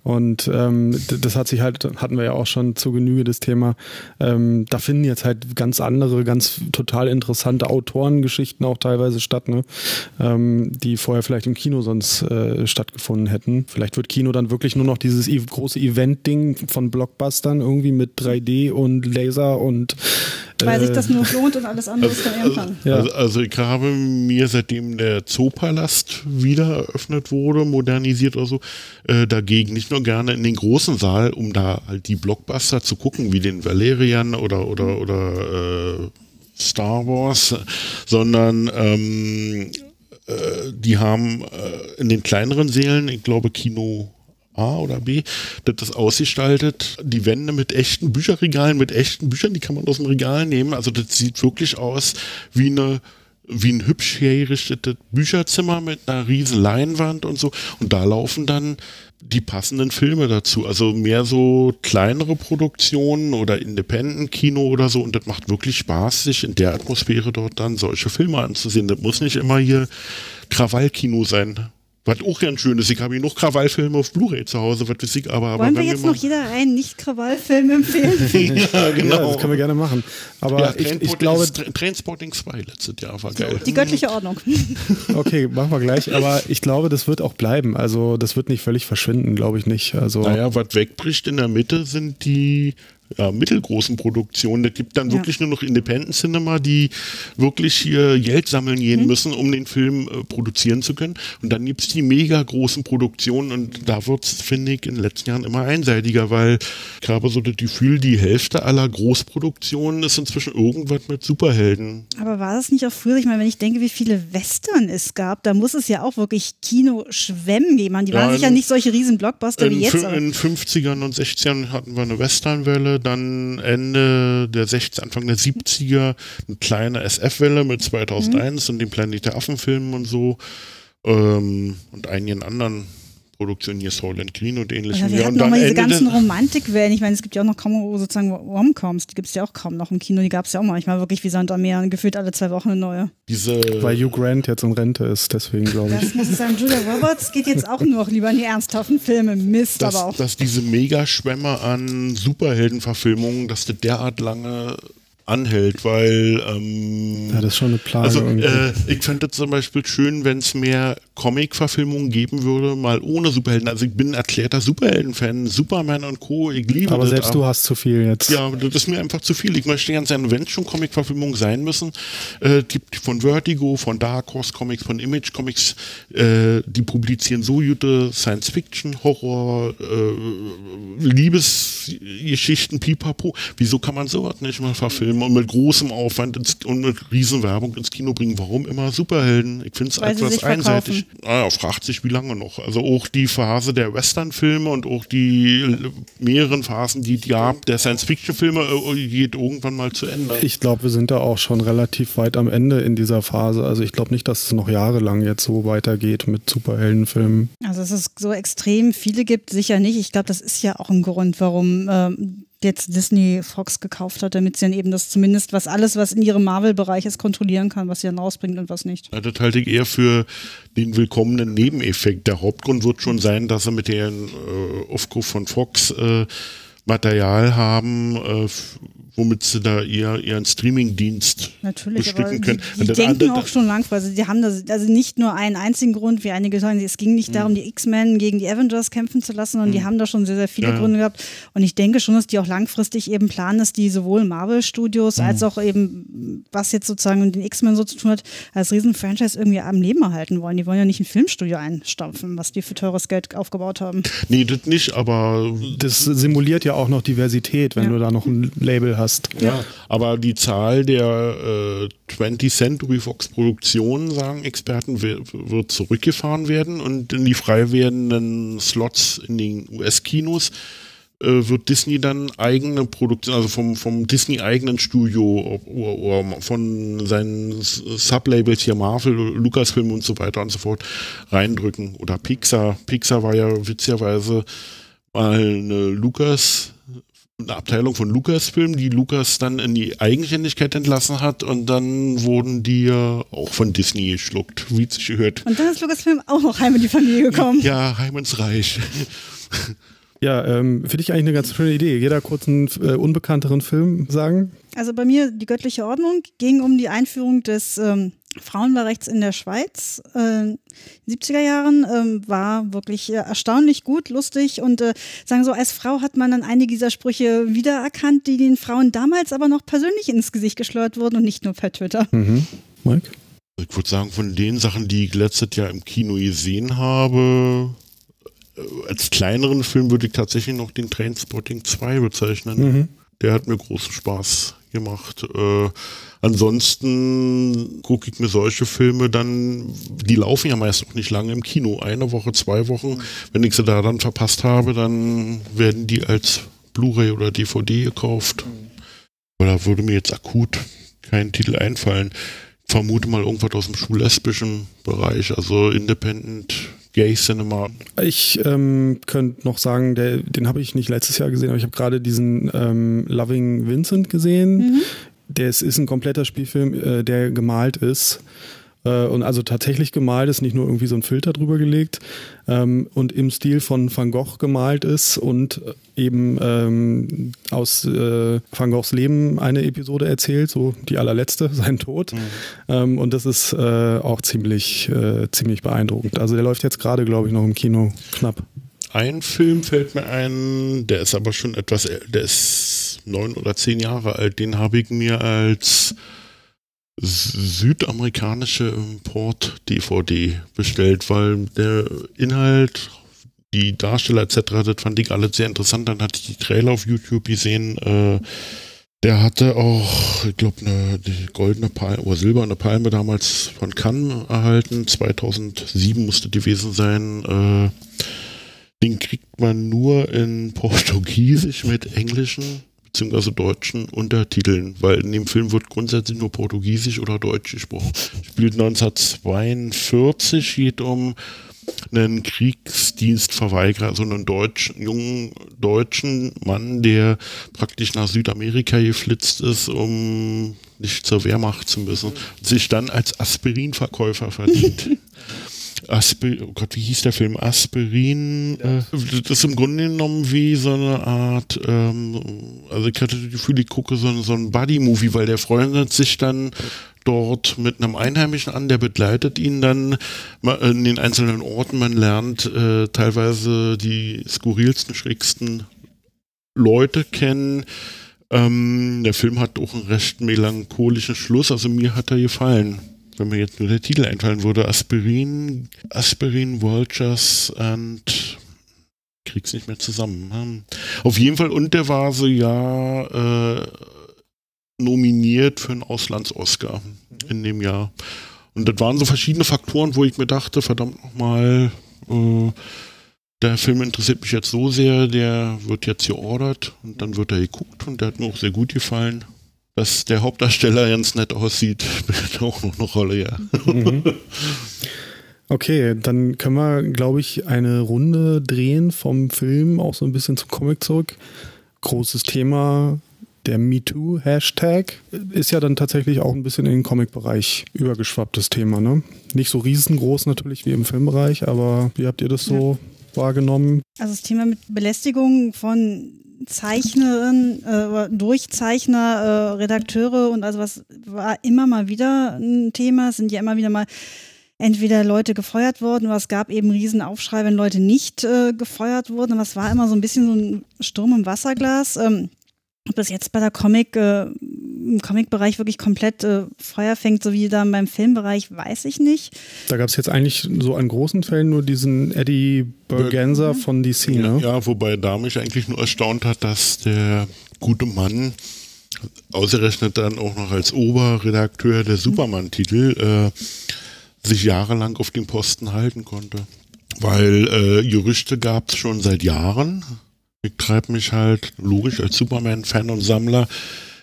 S4: Und ähm, das hat sich halt, hatten wir ja auch schon zu Genüge das Thema. Ähm, da finden jetzt halt ganz andere, ganz total interessante Autorengeschichten auch teilweise statt, ne? ähm, die vorher vielleicht im Kino sonst äh, stattgefunden hätten. Vielleicht wird Kino dann wirklich nur noch dieses große Event-Ding von Blockbustern irgendwie mit 3D und Laser und
S5: Weil sich
S4: äh,
S5: das nur lohnt und alles andere ist dann irgendwann.
S4: Ja.
S6: Also, also ich habe mir, seitdem der Zoopalast wieder eröffnet wurde, modernisiert oder so, äh, dagegen nicht nur gerne in den großen Saal, um da halt die Blockbuster zu gucken, wie den Valerian oder oder oder äh, Star Wars, sondern ähm, äh, die haben äh, in den kleineren Sälen, ich glaube Kino A oder B, das ist ausgestaltet, die Wände mit echten Bücherregalen, mit echten Büchern, die kann man aus dem Regal nehmen. Also das sieht wirklich aus wie eine wie ein hübsch hergerichtetes Bücherzimmer mit einer riesen Leinwand und so. Und da laufen dann die passenden Filme dazu. Also mehr so kleinere Produktionen oder Independent-Kino oder so. Und das macht wirklich Spaß, sich in der Atmosphäre dort dann solche Filme anzusehen. Das muss nicht immer hier Krawallkino sein. Was auch ganz schön ist. Ich habe hier noch Krawallfilme auf Blu-ray zu Hause, was weiß ich, aber, aber
S5: Wollen wir jetzt
S6: mal-
S5: noch jeder einen Nicht-Krawall-Film empfehlen?
S6: ja,
S4: Ja,
S6: genau.
S4: das können wir gerne machen. Aber
S6: ja,
S4: ich, ich glaube,
S6: Tra- Trainspotting 2 letztes Jahr war geil.
S5: Die göttliche Ordnung.
S4: okay, machen wir gleich. Aber ich glaube, das wird auch bleiben. Also das wird nicht völlig verschwinden, glaube ich nicht. Also
S6: Naja, was wegbricht in der Mitte sind die ja, mittelgroßen Produktionen. Es gibt dann
S5: Ja.
S6: wirklich nur noch Independent Cinema, die wirklich hier Geld sammeln
S5: Mhm.
S6: gehen müssen, um den Film äh, produzieren zu können. Und dann gibt's die mega großen Produktionen und da wird's, finde ich, in den letzten Jahren immer einseitiger, weil ich habe so das Gefühl, die Hälfte aller Großproduktionen ist inzwischen irgendwas mit Superhelden.
S5: Aber war das nicht auch früher? Ich meine, wenn ich denke, wie viele Western es gab, da muss es ja auch wirklich Kino-Schwemmen geben. Die waren
S6: Ja,
S5: sicher
S6: in-
S5: nicht solche riesen Blockbuster wie jetzt.
S6: in 50ern und 60ern hatten wir eine Westernwelle, dann Ende der 60er, Anfang der 70er eine kleine SF-Welle mit 2001 und den Planet der Affen-Filmen und so ähm, und einigen anderen Produktionen hier Soul and Green und
S5: Ja,
S6: ähnlichem.
S5: wir
S6: Ja,
S5: hatten
S6: und
S5: noch
S6: dann
S5: mal diese ganzen Romantikwellen. Ich meine, es gibt ja auch noch kaum sozusagen Romcoms. Die gibt es ja auch kaum noch im Kino. Die gab es ja auch manchmal wirklich wie Sand am Meer. Und gefühlt alle zwei Wochen eine neue.
S6: diese
S4: Weil Hugh Grant jetzt in Rente ist, deswegen glaube ich.
S5: Das muss ich sagen. Julia Roberts geht jetzt auch nur noch lieber in die ernsthaften Filme. Mist,
S6: dass,
S5: aber auch.
S6: dass diese Megaschwemme an Superheldenverfilmungen, dass das derart lange anhält, weil ähm,
S4: Ja, das ist schon eine Plage
S6: also äh, ich fände zum Beispiel schön, wenn es mehr Comic-Verfilmungen geben würde, mal ohne Superhelden. Also ich bin ein erklärter Superhelden-Fan, Superman und Co. Ich liebe
S4: aber
S6: das,
S4: selbst du hast zu viel jetzt.
S6: Ja, das ist mir einfach zu viel. Ich möchte ganz gerne, wenn es schon Comic-Verfilmungen sein müssen, äh, die, die von Vertigo, von Dark Horse Comics, von Image Comics, äh, die publizieren so gute Science-Fiction, Horror, äh, Liebesgeschichten, pipapo. Wieso kann man sowas nicht mal verfilmen und mit großem Aufwand ins, und mit Riesenwerbung ins Kino bringen? Warum immer Superhelden? Ich finde es etwas einseitig. Ah, fragt sich, wie lange noch. Also auch die Phase der Western-Filme und auch die mehreren Phasen, die die gab, der Science-Fiction-Filme äh, geht irgendwann mal zu Ende.
S4: Ich glaube, wir sind da auch schon relativ weit am Ende in dieser Phase. Also ich glaube nicht, dass es noch jahrelang jetzt so weitergeht mit Superheldenfilmen.
S5: Also, dass es so extrem viele gibt, sicher nicht. Ich glaube, das ist ja auch ein Grund, warum ähm, jetzt Disney Fox gekauft hat, damit sie dann eben das zumindest, was alles, was in ihrem Marvel-Bereich ist, kontrollieren kann, was sie dann rausbringt und was nicht.
S6: Das halte ich eher für den willkommenen Nebeneffekt. Der Hauptgrund wird schon sein, dass sie mit dem äh, Aufruf von Fox äh, Material haben, äh, womit sie da ihr, ihren Streaming-Dienst
S5: Natürlich,
S6: bestücken
S5: die,
S6: können.
S5: die
S6: das
S5: denken
S6: andere-
S5: auch schon langfristig. Die haben das, also nicht nur einen einzigen Grund, wie einige sagen, es ging nicht darum, die X-Men gegen die Avengers kämpfen zu lassen, sondern die haben da schon sehr, sehr viele
S6: Ja.
S5: Gründe gehabt. Und ich denke schon, dass die auch langfristig eben planen, dass die sowohl Marvel-Studios als auch eben, was jetzt sozusagen mit den X-Men so zu tun hat, als Riesen-Franchise irgendwie am Leben erhalten wollen. Die wollen ja nicht ein Filmstudio einstampfen, was die für teures Geld aufgebaut haben.
S6: Nee, das nicht, aber
S4: Das simuliert ja auch noch Diversität, wenn
S5: Ja.
S4: du da noch ein Label hast.
S6: Ja, aber die Zahl der äh, 20th Century Fox Produktionen, sagen Experten, wi- wird zurückgefahren werden und in die frei werdenden Slots in den US-Kinos äh, wird Disney dann eigene Produktion, also vom, vom Disney eigenen Studio oder, oder von seinen Sublabels hier Marvel, Lucasfilm und so weiter und so fort reindrücken. Oder Pixar. Pixar war ja witzigerweise mal eine Lucas eine Abteilung von Lucasfilm, die Lucas dann in die Eigenständigkeit entlassen hat und dann wurden die ja auch von Disney geschluckt, wie es sich gehört.
S5: Und dann ist Lucasfilm auch noch heim in die Familie gekommen.
S6: Ja, Heim ins Reich.
S4: Ja, ähm, finde ich eigentlich eine ganz schöne Idee. Jeder kurz einen äh, unbekannteren Film sagen.
S5: Also bei mir die göttliche Ordnung ging um die Einführung des ähm, Frauenwahlrechts in der Schweiz. Äh, in den 70er Jahren ähm, war wirklich äh, erstaunlich gut, lustig und äh, sagen so, als Frau hat man dann einige dieser Sprüche wiedererkannt, die den Frauen damals aber noch persönlich ins Gesicht geschleudert wurden und nicht nur per Twitter.
S4: Mhm. Mike?
S6: Ich würde sagen, von den Sachen, die ich letztes Jahr im Kino gesehen habe, als kleineren Film würde ich tatsächlich noch den Trainspotting 2 bezeichnen.
S4: Mhm.
S6: Der hat mir großen Spaß gemacht. Äh, ansonsten gucke ich mir solche Filme dann, die laufen ja meist auch nicht lange im Kino, eine Woche, zwei Wochen. Wenn ich sie da dann verpasst habe, dann werden die als Blu-ray oder DVD gekauft. Aber da würde mir jetzt akut kein Titel einfallen. Ich vermute mal irgendwas aus dem schullesbischen Bereich, also Independent Gay Cinema.
S4: Ich ähm, könnte noch sagen, der, den habe ich nicht letztes Jahr gesehen, aber ich habe gerade diesen ähm, Loving Vincent gesehen. Der ist, ist ein kompletter Spielfilm, äh, der gemalt ist. Äh, und also tatsächlich gemalt ist, nicht nur irgendwie so ein Filter drüber gelegt ähm, und im Stil von Van Gogh gemalt ist und eben ähm, aus äh, Van Goghs Leben eine Episode erzählt, so die allerletzte, sein Tod. Ähm, und das ist äh, auch ziemlich, äh, ziemlich beeindruckend. Also der läuft jetzt gerade, glaube ich, noch im Kino knapp.
S6: Ein Film fällt mir ein, der ist aber schon etwas, der ist neun oder zehn Jahre alt. Den habe ich mir als südamerikanische Import-DVD bestellt, weil der Inhalt, die Darsteller etc., das fand ich alles sehr interessant. Dann hatte ich die Trailer auf YouTube gesehen. Äh, der hatte auch, ich glaube, eine goldene Palme oder silberne Palme damals von Cannes erhalten. 2007 musste die gewesen sein. Äh, den kriegt man nur in Portugiesisch mit englischen bzw. deutschen Untertiteln, weil in dem Film wird grundsätzlich nur Portugiesisch oder Deutsch gesprochen. Spielt 1942, geht um einen Kriegsdienstverweigerer, also einen deutschen, jungen deutschen Mann, der praktisch nach Südamerika geflitzt ist, um nicht zur Wehrmacht zu müssen, sich dann als Aspirinverkäufer verdient. Aspirin, oh Gott, wie hieß der Film? Aspirin. Äh, das ist im Grunde genommen wie so eine Art, ähm, also ich hatte das Gefühl, ich gucke so, so ein Buddy-Movie, weil der freundet sich dann dort mit einem Einheimischen an, der begleitet ihn dann in den einzelnen Orten. Man lernt äh, teilweise die skurrilsten, schrägsten Leute kennen. Ähm, der Film hat auch einen recht melancholischen Schluss, also mir hat er gefallen wenn mir jetzt nur der Titel einfallen würde, Aspirin, Aspirin, Vultures and krieg's nicht mehr zusammen. Hm. Auf jeden Fall, und der war so ja äh, nominiert für einen Auslands-Oscar in dem Jahr. Und das waren so verschiedene Faktoren, wo ich mir dachte, verdammt nochmal, äh, der Film interessiert mich jetzt so sehr, der wird jetzt geordert und dann wird er geguckt und der hat mir auch sehr gut gefallen dass der Hauptdarsteller ganz nett aussieht, spielt auch noch eine Rolle, ja. Mhm.
S4: Okay, dann können wir, glaube ich, eine Runde drehen vom Film auch so ein bisschen zum Comic zurück. Großes Thema, der MeToo-Hashtag ist ja dann tatsächlich auch ein bisschen in den Comic-Bereich übergeschwapptes Thema, ne? Nicht so riesengroß natürlich wie im Filmbereich, aber wie habt ihr das so ja. wahrgenommen?
S5: Also das Thema mit Belästigung von Zeichnerin, äh, Durchzeichner, äh, Redakteure und also was war immer mal wieder ein Thema. Es sind ja immer wieder mal entweder Leute gefeuert worden oder es gab eben Riesenaufschrei, wenn Leute nicht äh, gefeuert wurden. Aber es war immer so ein bisschen so ein Sturm im Wasserglas. Ähm, ob das jetzt bei der Comic, äh, im Comic-Bereich wirklich komplett äh, Feuer fängt, so wie dann beim Filmbereich, weiß ich nicht.
S4: Da gab es jetzt eigentlich so an großen Fällen nur diesen Eddie Bergenser von DC,
S6: ne?
S4: Ja,
S6: ja, wobei da mich eigentlich nur erstaunt hat, dass der gute Mann ausgerechnet dann auch noch als Oberredakteur der Superman-Titel äh, sich jahrelang auf den Posten halten konnte. Weil äh, Gerüchte gab es schon seit Jahren, ich treibe mich halt logisch als Superman-Fan und Sammler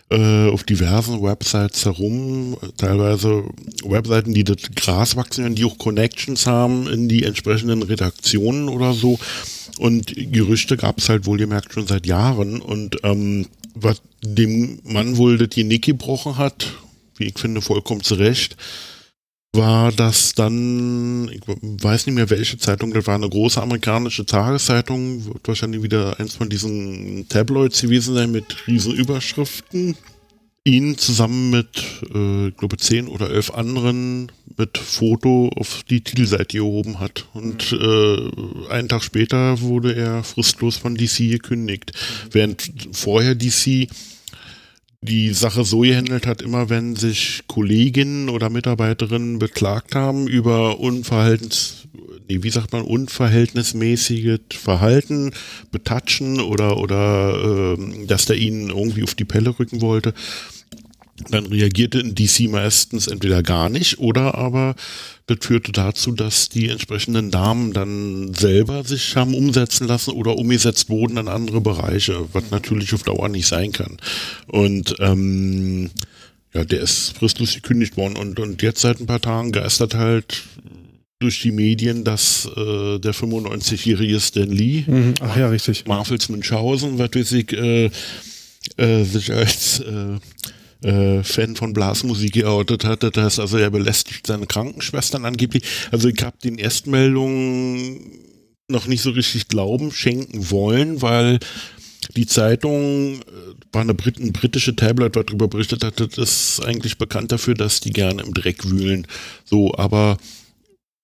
S6: äh, auf diversen Websites herum, teilweise Webseiten, die das Gras wachsen, die auch Connections haben in die entsprechenden Redaktionen oder so. Und Gerüchte gab es halt wohlgemerkt schon seit Jahren. Und ähm, was dem Mann wohl das Genick gebrochen hat, wie ich finde, vollkommen zu Recht, war das dann, ich weiß nicht mehr welche Zeitung, das war eine große amerikanische Tageszeitung, wird wahrscheinlich wieder eins von diesen Tabloids gewesen sein mit riesen Überschriften. Ihn zusammen mit, äh, ich glaube, zehn oder elf anderen mit Foto auf die Titelseite gehoben hat. Und äh, einen Tag später wurde er fristlos von DC gekündigt. Während vorher DC die Sache so gehandelt hat, immer wenn sich Kolleginnen oder Mitarbeiterinnen beklagt haben über Unverhaltens, nee, wie sagt man, unverhältnismäßiges Verhalten, betatschen oder, oder äh, dass der ihnen irgendwie auf die Pelle rücken wollte, dann reagierte in DC meistens entweder gar nicht oder aber das führte dazu, dass die entsprechenden Damen dann selber sich haben umsetzen lassen oder umgesetzt wurden in andere Bereiche, was natürlich auf Dauer nicht sein kann. Und ähm, ja, der ist fristlos gekündigt worden und, und jetzt seit ein paar Tagen geistert halt durch die Medien, dass äh, der 95-jährige Stan Lee,
S4: mhm. Ach ja, richtig.
S6: Marvels Münchhausen, was weiß ich, äh, äh, sich als äh, äh, Fan von Blasmusik geoutet hat. Das heißt also, er belästigt seine Krankenschwestern angeblich. Also ich habe den Erstmeldungen noch nicht so richtig Glauben schenken wollen, weil die Zeitung äh, war eine Brit ein britische Tablet, was darüber berichtet hat, das ist eigentlich bekannt dafür, dass die gerne im Dreck wühlen. So, aber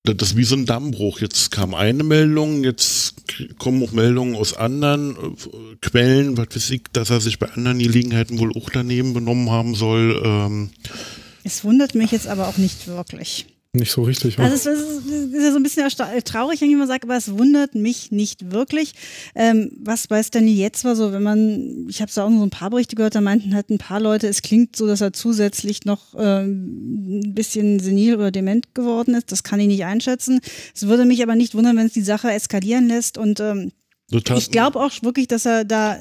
S6: das ist wie so ein Dammbruch. Jetzt kam eine Meldung, jetzt kommen auch Meldungen aus anderen äh, Quellen, was weiß ich, dass er sich bei anderen Gelegenheiten wohl auch daneben benommen haben soll. Ähm.
S5: Es wundert mich jetzt aber auch nicht wirklich
S4: nicht so richtig.
S5: Also es ist, ja so ein bisschen traurig, wenn ich mal sage, aber es wundert mich nicht wirklich. Ähm, was bei Stanley jetzt war so, wenn man, ich habe da auch nur so ein paar Berichte gehört, da meinten halt ein paar Leute, es klingt so, dass er zusätzlich noch ähm, ein bisschen senil oder dement geworden ist. Das kann ich nicht einschätzen. Es würde mich aber nicht wundern, wenn es die Sache eskalieren lässt und ähm, ich glaube auch wirklich, dass er da,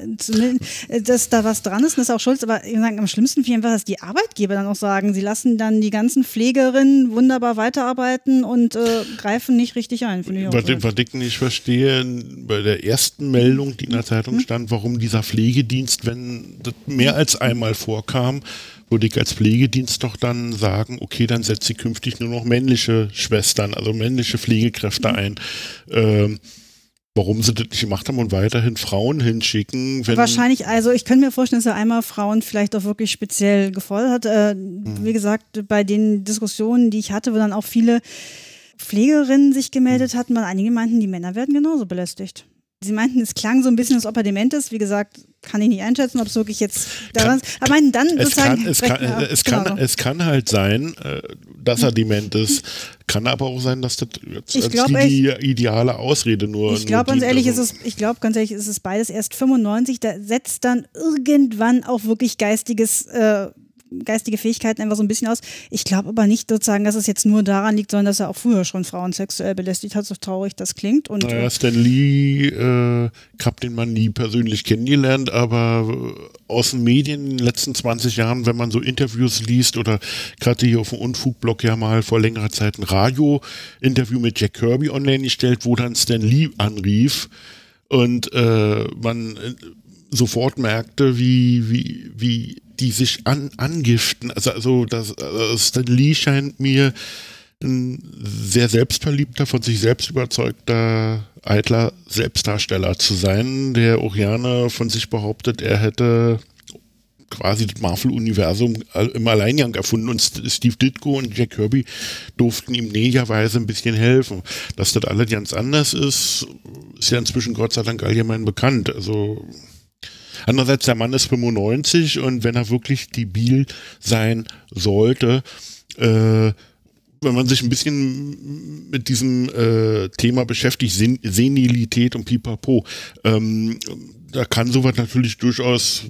S5: dass da was dran ist und das ist auch schuld. Aber ich sage, am schlimmsten finde ich einfach, dass die Arbeitgeber dann auch sagen, sie lassen dann die ganzen Pflegerinnen wunderbar weiterarbeiten und äh, greifen nicht richtig ein.
S6: Ich was, was ich nicht verstehe, bei der ersten Meldung, die in der Zeitung hm? stand, warum dieser Pflegedienst, wenn das mehr als einmal vorkam, würde ich als Pflegedienst doch dann sagen, okay, dann setze ich künftig nur noch männliche Schwestern, also männliche Pflegekräfte mhm. ein. Ähm, warum sie das nicht gemacht haben und weiterhin Frauen hinschicken.
S5: Wahrscheinlich, also ich könnte mir vorstellen, dass er einmal Frauen vielleicht auch wirklich speziell gefordert hat. Äh, mhm. Wie gesagt, bei den Diskussionen, die ich hatte, wo dann auch viele Pflegerinnen sich gemeldet mhm. hatten, weil einige meinten, die Männer werden genauso belästigt. Sie meinten, es klang so ein bisschen, als ob er dement ist. Wie gesagt, kann ich nicht einschätzen, ob es wirklich jetzt daran ist. Aber meinten dann
S6: es sozusagen. Kann, es, kann, es, genau kann, es kann halt sein, äh, dass er dement ist. Kann aber auch sein, dass das
S5: ich glaub,
S6: die echt, ideale Ausrede nur
S5: Ich glaube ganz ehrlich, ist es, ich glaube ganz ehrlich, ist es beides erst 95. Da setzt dann irgendwann auch wirklich geistiges äh, geistige Fähigkeiten einfach so ein bisschen aus. Ich glaube aber nicht sozusagen, dass es jetzt nur daran liegt, sondern dass er auch früher schon Frauen sexuell belästigt hat, so traurig das klingt. Und,
S6: naja, Stan Lee, äh, ich habe den man nie persönlich kennengelernt, aber äh, aus den Medien in den letzten 20 Jahren, wenn man so Interviews liest oder gerade hier auf dem Unfugblog ja mal vor längerer Zeit ein Radio-Interview mit Jack Kirby online gestellt, wo dann Stan Lee anrief und äh, man äh, sofort merkte, wie, wie, wie die sich an, angiften. Also, also das, also Stan Lee scheint mir ein sehr selbstverliebter, von sich selbst überzeugter, eitler Selbstdarsteller zu sein, der gerne von sich behauptet, er hätte quasi das Marvel-Universum im Alleingang erfunden und Steve Ditko und Jack Kirby durften ihm näherweise ein bisschen helfen. Dass das alles ganz anders ist, ist ja inzwischen Gott sei Dank allgemein bekannt. Also Andererseits, der Mann ist 95 und wenn er wirklich debil sein sollte, äh, wenn man sich ein bisschen mit diesem äh, Thema beschäftigt, Sen Senilität und Pipapo, ähm, da kann sowas natürlich durchaus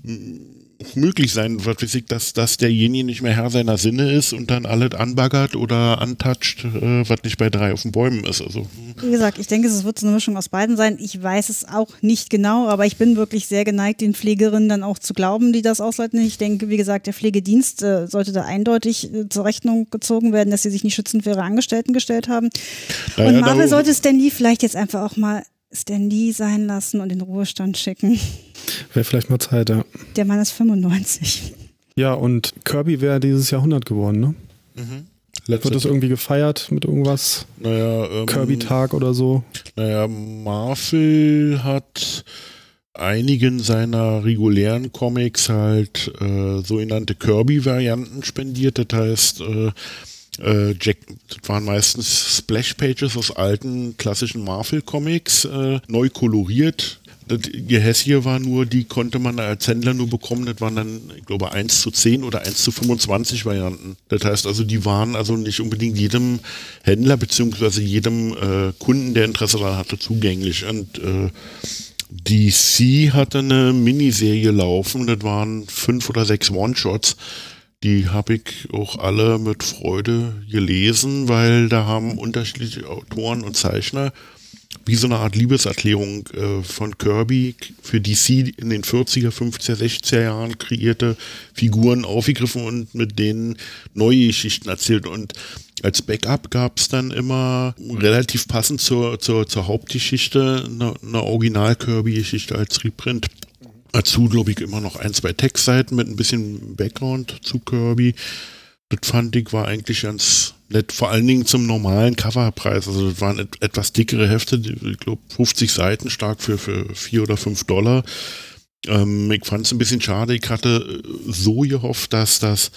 S6: möglich sein, was weiß ich, dass, dass derjenige nicht mehr Herr seiner Sinne ist und dann alles anbaggert oder antatscht, äh, was nicht bei drei auf den Bäumen ist. Also.
S5: Wie gesagt, ich denke, es wird so eine Mischung aus beiden sein. Ich weiß es auch nicht genau, aber ich bin wirklich sehr geneigt, den Pflegerinnen dann auch zu glauben, die das ausleiten. Ich denke, wie gesagt, der Pflegedienst äh, sollte da eindeutig äh, zur Rechnung gezogen werden, dass sie sich nicht schützend für ihre Angestellten gestellt haben. Naja, und Marvel sollte Stan Lee vielleicht jetzt einfach auch mal Stan Lee sein lassen und in den Ruhestand schicken.
S4: Wäre vielleicht mal Zeit, ja.
S5: Der Mann ist 95.
S4: Ja, und Kirby wäre dieses Jahrhundert geworden, ne? Mhm. Wird das irgendwie gefeiert mit irgendwas?
S6: Naja, ähm,
S4: Kirby-Tag oder so?
S6: Naja, Marvel hat einigen seiner regulären Comics halt äh, sogenannte Kirby-Varianten spendiert. Das heißt, äh, äh, Jack, das waren meistens Splash-Pages aus alten klassischen Marvel-Comics, äh, neu koloriert. Das Gehässige war nur, die konnte man als Händler nur bekommen, das waren dann, ich glaube, 1 zu 10 oder 1 zu 25 Varianten. Das heißt also, die waren also nicht unbedingt jedem Händler beziehungsweise jedem äh, Kunden, der Interesse daran hatte, zugänglich. Und äh, DC hatte eine Miniserie laufen, das waren fünf oder sechs One-Shots die habe ich auch alle mit Freude gelesen, weil da haben unterschiedliche Autoren und Zeichner wie so eine Art Liebeserklärung äh, von Kirby für DC in den 40er, 50er, 60er Jahren kreierte Figuren aufgegriffen und mit denen neue Geschichten erzählt. Und als Backup gab es dann immer relativ passend zur, zur, zur Hauptgeschichte eine, eine Original-Kirby-Geschichte als Reprint. Dazu, glaube ich, immer noch ein, zwei Textseiten mit ein bisschen Background zu Kirby. Das fand ich war eigentlich ganz nett, vor allen Dingen zum normalen Coverpreis. Also das waren et etwas dickere Hefte, ich glaube 50 Seiten stark für, für vier oder fünf Dollar. Ähm, ich fand es ein bisschen schade. Ich hatte so gehofft, dass das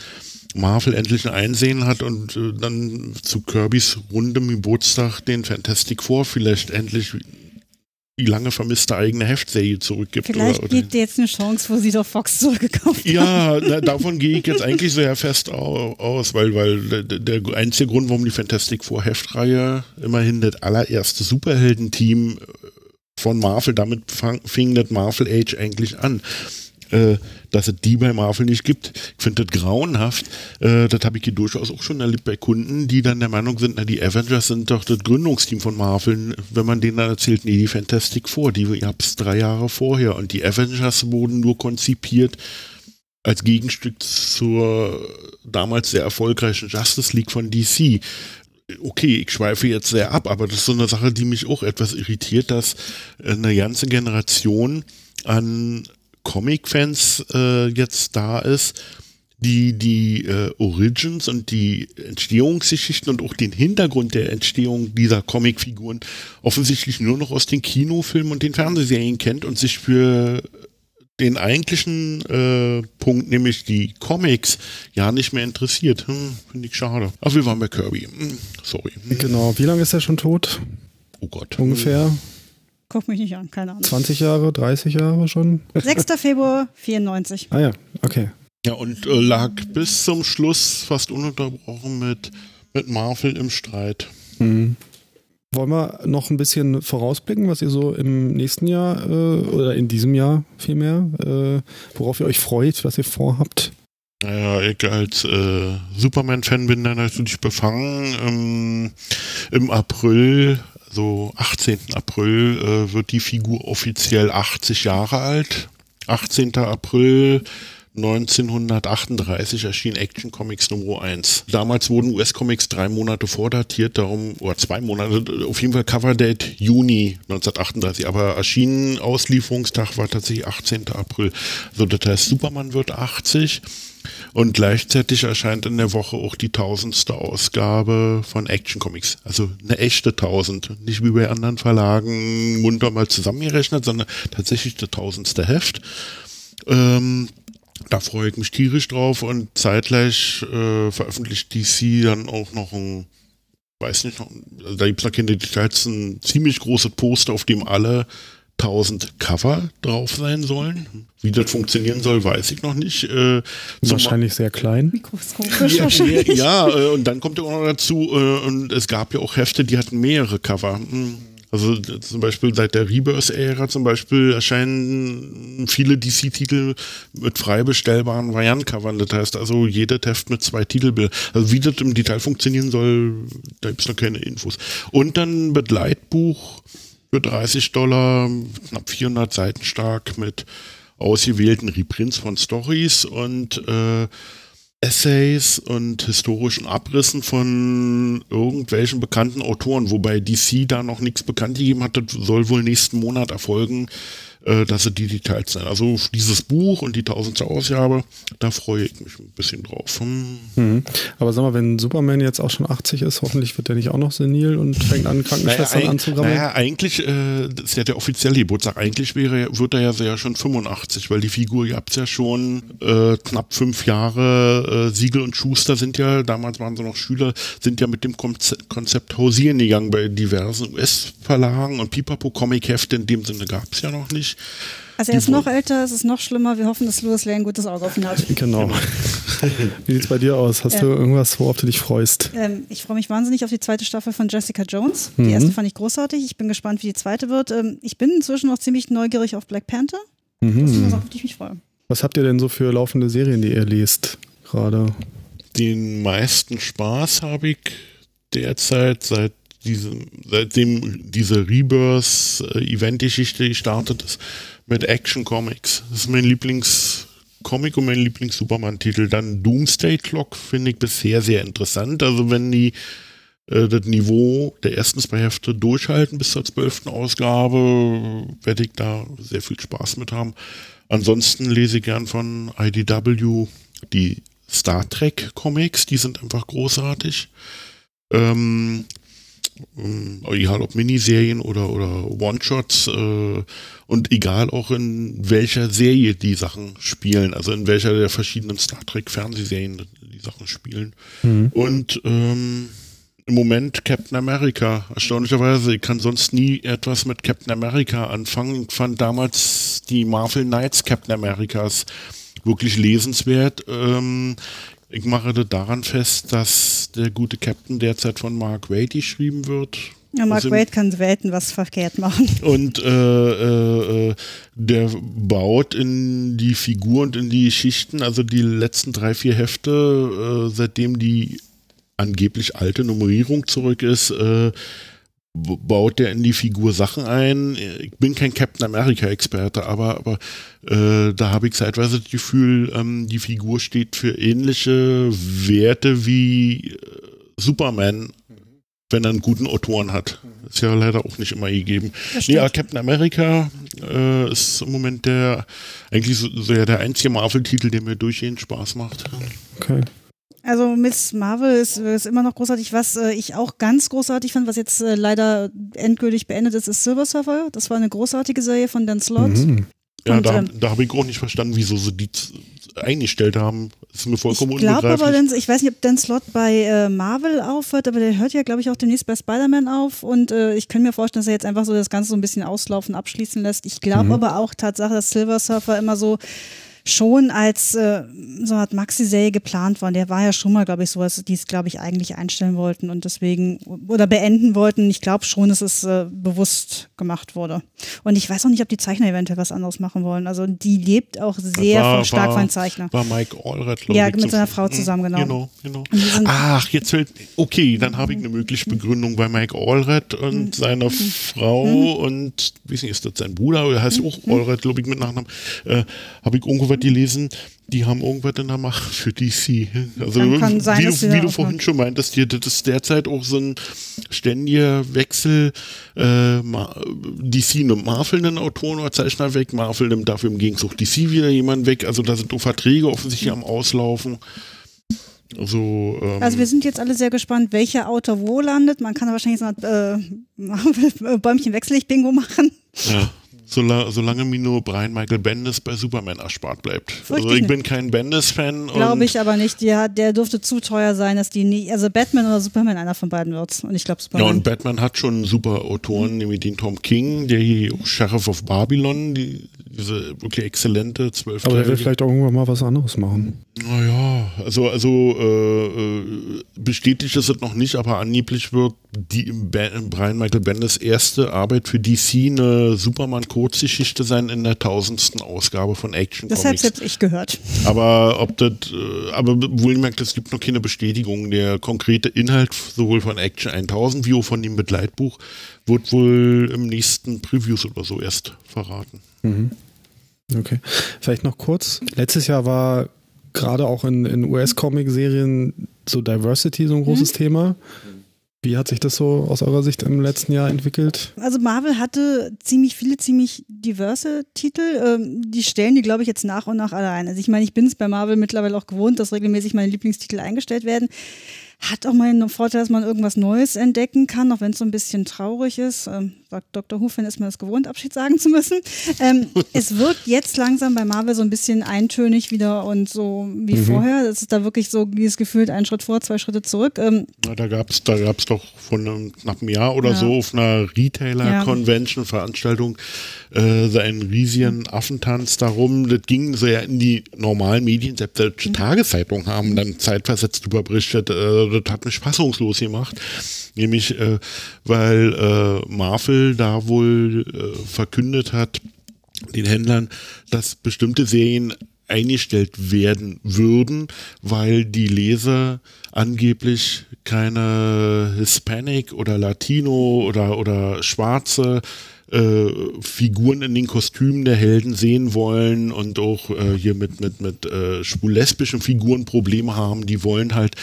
S6: Marvel endlich ein Einsehen hat und äh, dann zu Kirbys rundem Geburtstag den Fantastic Four vielleicht endlich die lange vermisste eigene Heftserie zurückgibt.
S5: Vielleicht oder, oder. gibt jetzt eine Chance, wo sie doch Fox zurückgekauft
S6: haben. Ja, davon gehe ich jetzt eigentlich sehr fest aus, weil, weil der, der einzige Grund, warum die Fantastic Four Heftreihe immerhin das allererste Superheldenteam von Marvel, damit fang, fing das Marvel Age eigentlich an. Äh, dass es die bei Marvel nicht gibt. Ich finde das grauenhaft. Äh, das habe ich hier durchaus auch schon erlebt bei Kunden, die dann der Meinung sind, na, die Avengers sind doch das Gründungsteam von Marvel. Wenn man denen dann erzählt, nee, die Fantastic Four, die gab es drei Jahre vorher und die Avengers wurden nur konzipiert als Gegenstück zur damals sehr erfolgreichen Justice League von DC okay, ich schweife jetzt sehr ab, aber das ist so eine Sache, die mich auch etwas irritiert, dass eine ganze Generation an Comic-Fans äh, jetzt da ist, die die äh, Origins und die Entstehungsgeschichten und auch den Hintergrund der Entstehung dieser Comicfiguren offensichtlich nur noch aus den Kinofilmen und den Fernsehserien kennt und sich für den eigentlichen äh, Punkt, nämlich die Comics, ja nicht mehr interessiert. Hm, Finde ich schade. Aber wir waren bei Kirby. Hm, sorry. Hm.
S4: Genau. Wie lange ist er schon tot?
S6: Oh Gott.
S4: Ungefähr
S5: Guck mich nicht an, keine Ahnung.
S4: 20 Jahre, 30 Jahre schon?
S5: 6. Februar 94.
S4: Ah ja, okay.
S6: Ja, und äh, lag bis zum Schluss fast ununterbrochen mit, mit Marvel im Streit.
S4: Mhm. Wollen wir noch ein bisschen vorausblicken, was ihr so im nächsten Jahr äh, oder in diesem Jahr vielmehr, äh, worauf ihr euch freut, was ihr vorhabt?
S6: Naja, ich als äh, Superman-Fan bin dann natürlich befangen. Ähm, Im April, so 18. April, äh, wird die Figur offiziell 80 Jahre alt. 18. April 1938 erschien Action Comics Nummer 1. Damals wurden US-Comics drei Monate vordatiert, darum, oder zwei Monate, auf jeden Fall Coverdate Juni 1938, aber erschienen Auslieferungstag war tatsächlich 18. April. So, das heißt, Superman wird 80 und gleichzeitig erscheint in der Woche auch die tausendste Ausgabe von Action Comics. Also eine echte tausend. Nicht wie bei anderen Verlagen munter mal zusammengerechnet, sondern tatsächlich das tausendste Heft. Ähm, da freue ich mich tierisch drauf und zeitgleich äh, veröffentlicht DC dann auch noch ein, weiß nicht, also da gibt es noch keine Details, ein ziemlich großes Poster, auf dem alle 1000 Cover drauf sein sollen. Wie das funktionieren soll, weiß ich noch nicht. Äh,
S4: Wahrscheinlich sehr klein.
S5: Mikroskopisch
S6: ja,
S5: wahrscheinlich.
S6: ja, äh, und dann kommt ja auch noch dazu, äh, und es gab ja auch Hefte, die hatten mehrere Cover. Hm. Also zum Beispiel seit der Rebirth-Ära zum Beispiel erscheinen viele DC-Titel mit frei bestellbaren Variant-Covern. Das heißt also jeder Heft mit zwei Titelbildern. Also wie das im Detail funktionieren soll, da gibt es noch keine Infos. Und dann Begleitbuch für 30 Dollar, knapp 400 Seiten stark mit ausgewählten Reprints von Stories und äh, Essays und historischen Abrissen von irgendwelchen bekannten Autoren, wobei DC da noch nichts bekannt gegeben hat, das soll wohl nächsten Monat erfolgen, äh, dass sie die Details sein. Also dieses Buch und die tausendste Ausgabe, da freue ich mich ein bisschen drauf. Hm.
S4: Mhm. Aber sag mal, wenn Superman jetzt auch schon 80 ist, hoffentlich wird er nicht auch noch senil und fängt an, Krankenschwestern
S6: naja,
S4: anzugraben.
S6: Naja, eigentlich, äh, das ist ja der offizielle Geburtstag, eigentlich wäre, wird er ja sehr schon 85, weil die Figur gab es ja schon äh, knapp fünf Jahre. Äh, Siegel und Schuster sind ja, damals waren sie noch Schüler, sind ja mit dem Konzept, Konzept hausieren gegangen bei diversen US-Verlagen und Pipapo Comic-Hefte in dem Sinne gab es ja noch nicht.
S5: Also er ist noch älter, es ist noch schlimmer. Wir hoffen, dass Louis Lane ein gutes Auge auf ihn hat.
S4: Genau. Wie sieht's bei dir aus? Hast
S5: Ja.
S4: du irgendwas, worauf du dich freust?
S5: Ähm, ich freue mich wahnsinnig auf die zweite Staffel von Jessica Jones. Die
S4: Mhm.
S5: erste fand ich großartig. Ich bin gespannt, wie die zweite wird. Ähm, ich bin inzwischen noch ziemlich neugierig auf Black Panther. Das ist eine Sache, auf die ich mich freue.
S4: Was habt ihr denn so für laufende Serien, die ihr lest gerade?
S6: Den meisten Spaß habe ich derzeit seit diesem, seitdem diese Rebirth-Event-Geschichte gestartet ist, mit Action Comics. Das ist mein Lieblingscomic und mein Lieblings-Superman-Titel. Dann Doomsday Clock finde ich bisher sehr interessant. Also wenn die äh, das Niveau der ersten zwei Hefte durchhalten bis zur zwölften Ausgabe, werde ich da sehr viel Spaß mit haben. Ansonsten lese ich gern von IDW die Star Trek Comics, die sind einfach großartig. Ähm, egal ob Miniserien oder, oder One-Shots äh, und egal auch in welcher Serie die Sachen spielen, also in welcher der verschiedenen Star Trek Fernsehserien die Sachen spielen. Und ähm, im Moment Captain America. Erstaunlicherweise, ich kann sonst nie etwas mit Captain America anfangen. Ich fand damals die Marvel Knights Captain Americas wirklich lesenswert. Ähm, ich mache das daran fest, dass der gute Captain derzeit von Mark Waid geschrieben wird.
S5: Ja, Mark
S6: Also-
S5: Waid kann selten was verkehrt machen.
S6: Und äh, äh, äh, der baut in die Figur und in die Geschichten, also die letzten drei, vier Hefte, äh, seitdem die angeblich alte Nummerierung zurück ist, äh, baut der in die Figur Sachen ein. Ich bin kein Captain America-Experte, aber, aber äh, da habe ich zeitweise das Gefühl, ähm, die Figur steht für ähnliche Werte wie äh, Superman, wenn er einen guten Autoren hat. Ist ja leider auch nicht immer gegeben. Nee,
S5: stimmt.
S6: Captain America äh, ist im Moment der eigentlich so, so ja der einzige Marvel-Titel, der mir durchgehend Spaß macht.
S4: Okay.
S5: Also Miss Marvel ist, ist immer noch großartig. Was äh, ich auch ganz großartig fand, was jetzt äh, leider endgültig beendet ist, ist Silver Surfer. Das war eine großartige Serie von Dan Slott.
S4: Mhm.
S6: Ja,
S5: Und,
S6: da,
S5: ähm,
S6: da habe ich auch nicht verstanden, wieso sie die eingestellt haben. Ist mir vollkommen
S5: Ich glaube aber. Dan, ich weiß nicht, ob Dan Slott bei äh, Marvel aufhört, aber der hört ja, glaube ich, auch demnächst bei Spider-Man auf. Und äh, ich kann mir vorstellen, dass er jetzt einfach so das Ganze so ein bisschen auslaufen, abschließen lässt. Ich glaube aber auch Tatsache, dass Silver Surfer immer so schon als äh, so eine Art Maxi-Serie geplant war. Und Der war ja schon mal, glaube ich, so, dass die es, glaube ich, eigentlich einstellen wollten und deswegen oder beenden wollten. Ich glaube schon, dass es äh, bewusst gemacht wurde. Und ich weiß auch nicht, ob die Zeichner eventuell was anderes machen wollen. Also die lebt auch sehr
S6: War-
S5: von stark
S6: war-
S5: von Zeichner.
S6: War Mike Allred, glaube
S5: Ja, mit
S6: zu-
S5: seiner Frau
S6: Mhm,
S5: zusammen, genau.
S6: Genau, genau.
S5: Sind-
S6: Ach, jetzt fällt. Okay, dann habe ich eine mögliche Begründung bei Mike Allred und
S5: Mhm.
S6: seiner Frau und, wie ist nicht, ist das sein Bruder oder heißt
S5: Mhm.
S6: auch Allred, glaube ich, mit Nachnamen. Äh, habe ich irgendwo was gelesen. Die haben irgendwas in der Macht für DC. Also,
S5: sein,
S6: wie, du, wie du vorhin schon meintest, hier, das ist derzeit auch so ein ständiger Wechsel. Äh, DC nimmt Marvel einen Autoren oder Zeichner weg, Marvel nimmt dafür im Gegenzug DC wieder jemanden weg. Also da sind auch Verträge offensichtlich am Auslaufen. Also, ähm,
S5: Also wir sind jetzt alle sehr gespannt, welcher Autor wo landet. Man kann da wahrscheinlich so eine äh, Bäumchen wechselig Bingo machen.
S6: ja, sola solange mir nur Brian Michael Bendis bei Superman erspart bleibt. Also
S5: ich
S6: bin kein Bendis-Fan.
S5: Glaube ich aber nicht. Der, der dürfte zu teuer sein, dass die nie. Also Batman oder Superman, einer von beiden wird. Und ich glaube
S6: Ja,
S5: Superman.
S6: und Batman hat schon super Autoren, nämlich den Tom King, der hier Sheriff of Babylon, die, diese wirklich exzellente zwölf
S4: Aber der will vielleicht auch irgendwann mal was anderes machen.
S6: Naja, also, also äh, äh, bestätigt ist es noch nicht, aber angeblich wird die Brian Michael Bendis erste Arbeit für DC eine Superman-Kurzgeschichte sein in der tausendsten Ausgabe von Action
S5: das habe
S6: Comics.
S5: jetzt ich gehört.
S6: Aber ob das, äh, aber wohlgemerkt, es gibt noch keine Bestätigung. Der konkrete Inhalt sowohl von Action 1000 wie auch von dem Begleitbuch wird wohl im nächsten Previews oder so erst verraten.
S4: Okay. Vielleicht noch kurz. Letztes Jahr war gerade auch in, in US-Comic-Serien so Diversity so ein großes Thema. Wie hat sich das so aus eurer Sicht im letzten Jahr entwickelt?
S5: Also Marvel hatte ziemlich viele, ziemlich diverse Titel. Ähm, die stellen die, glaube ich, jetzt nach und nach alle ein. Also ich meine, ich bin es bei Marvel mittlerweile auch gewohnt, dass regelmäßig meine Lieblingstitel eingestellt werden. Hat auch mal einen Vorteil, dass man irgendwas Neues entdecken kann, auch wenn es so ein bisschen traurig ist. Sagt Dr. Who, ist man es gewohnt, Abschied sagen zu müssen. Ähm, es wird jetzt langsam bei Marvel so ein bisschen eintönig wieder und so wie vorher. Es ist da wirklich so dieses Gefühl, ein Schritt vor, zwei Schritte zurück. Ähm,
S6: Na, da gab es da gab's doch von einem knappen Jahr oder
S5: Ja.
S6: so auf einer Retailer-Convention-Veranstaltung äh, so einen riesigen Affentanz darum. Das ging so ja in die normalen Medien, selbst deutsche Tageszeitungen haben dann zeitversetzt drüber berichtet. Äh, das hat mich fassungslos gemacht. Nämlich, äh, weil äh, Marvel da wohl äh, verkündet hat, den Händlern, dass bestimmte Serien eingestellt werden würden, weil die Leser angeblich keine Hispanic oder Latino oder, oder schwarze äh, Figuren in den Kostümen der Helden sehen wollen und auch äh, hier mit, mit, mit äh, schwul-lesbischen Figuren Probleme haben. Die wollen halt,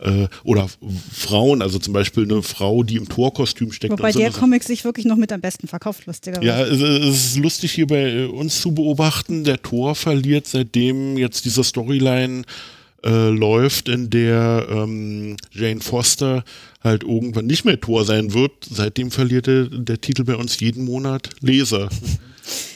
S6: äh, oder Frauen, also zum Beispiel eine Frau, die im Torkostüm steckt.
S5: wobei
S6: so
S5: der Comic sich wirklich noch mit am besten verkauft, lustigerweise.
S6: ja, es es ist lustig hier bei uns zu beobachten. Der Tor verliert, seitdem jetzt diese Storyline äh, läuft, in der ähm, Jane Foster halt irgendwann nicht mehr Tor sein wird. Seitdem verliert der, der Titel bei uns jeden Monat Leser.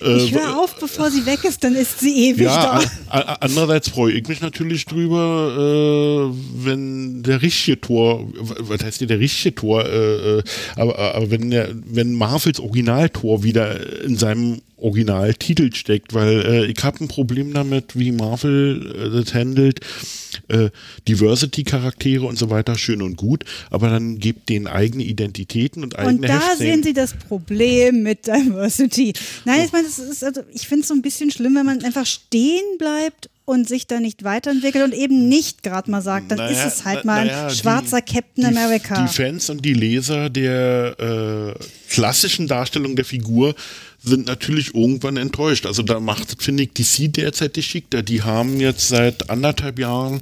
S5: Ich höre auf, bevor sie weg ist, dann ist sie ewig
S6: Ja,
S5: da.
S6: andererseits freue ich mich natürlich drüber, äh, wenn der richtige Tor, was heißt hier der richtige Tor, äh, äh, aber, aber wenn der, wenn Marvels Originaltor wieder in seinem Originaltitel steckt, weil äh, ich habe ein Problem damit, wie Marvel äh, das handelt. Äh, Diversity-Charaktere und so weiter, schön und gut, aber dann gebt denen eigene Identitäten und eigene
S5: Und da
S6: Heftserien.
S5: sehen Sie das Problem mit Diversity. Nein, ich meine, also, ich finde es so ein bisschen schlimm, wenn man einfach stehen bleibt und sich da nicht weiterentwickelt und eben nicht gerade mal sagt, dann
S6: Naja,
S5: ist es halt mal ein
S6: naja,
S5: schwarzer
S6: die-
S5: Captain
S6: die,
S5: America.
S6: Die Fans und die Leser der äh, klassischen Darstellung der Figur sind natürlich irgendwann enttäuscht. Also da macht, finde ich, DC derzeit geschickter. Die haben jetzt seit anderthalb Jahren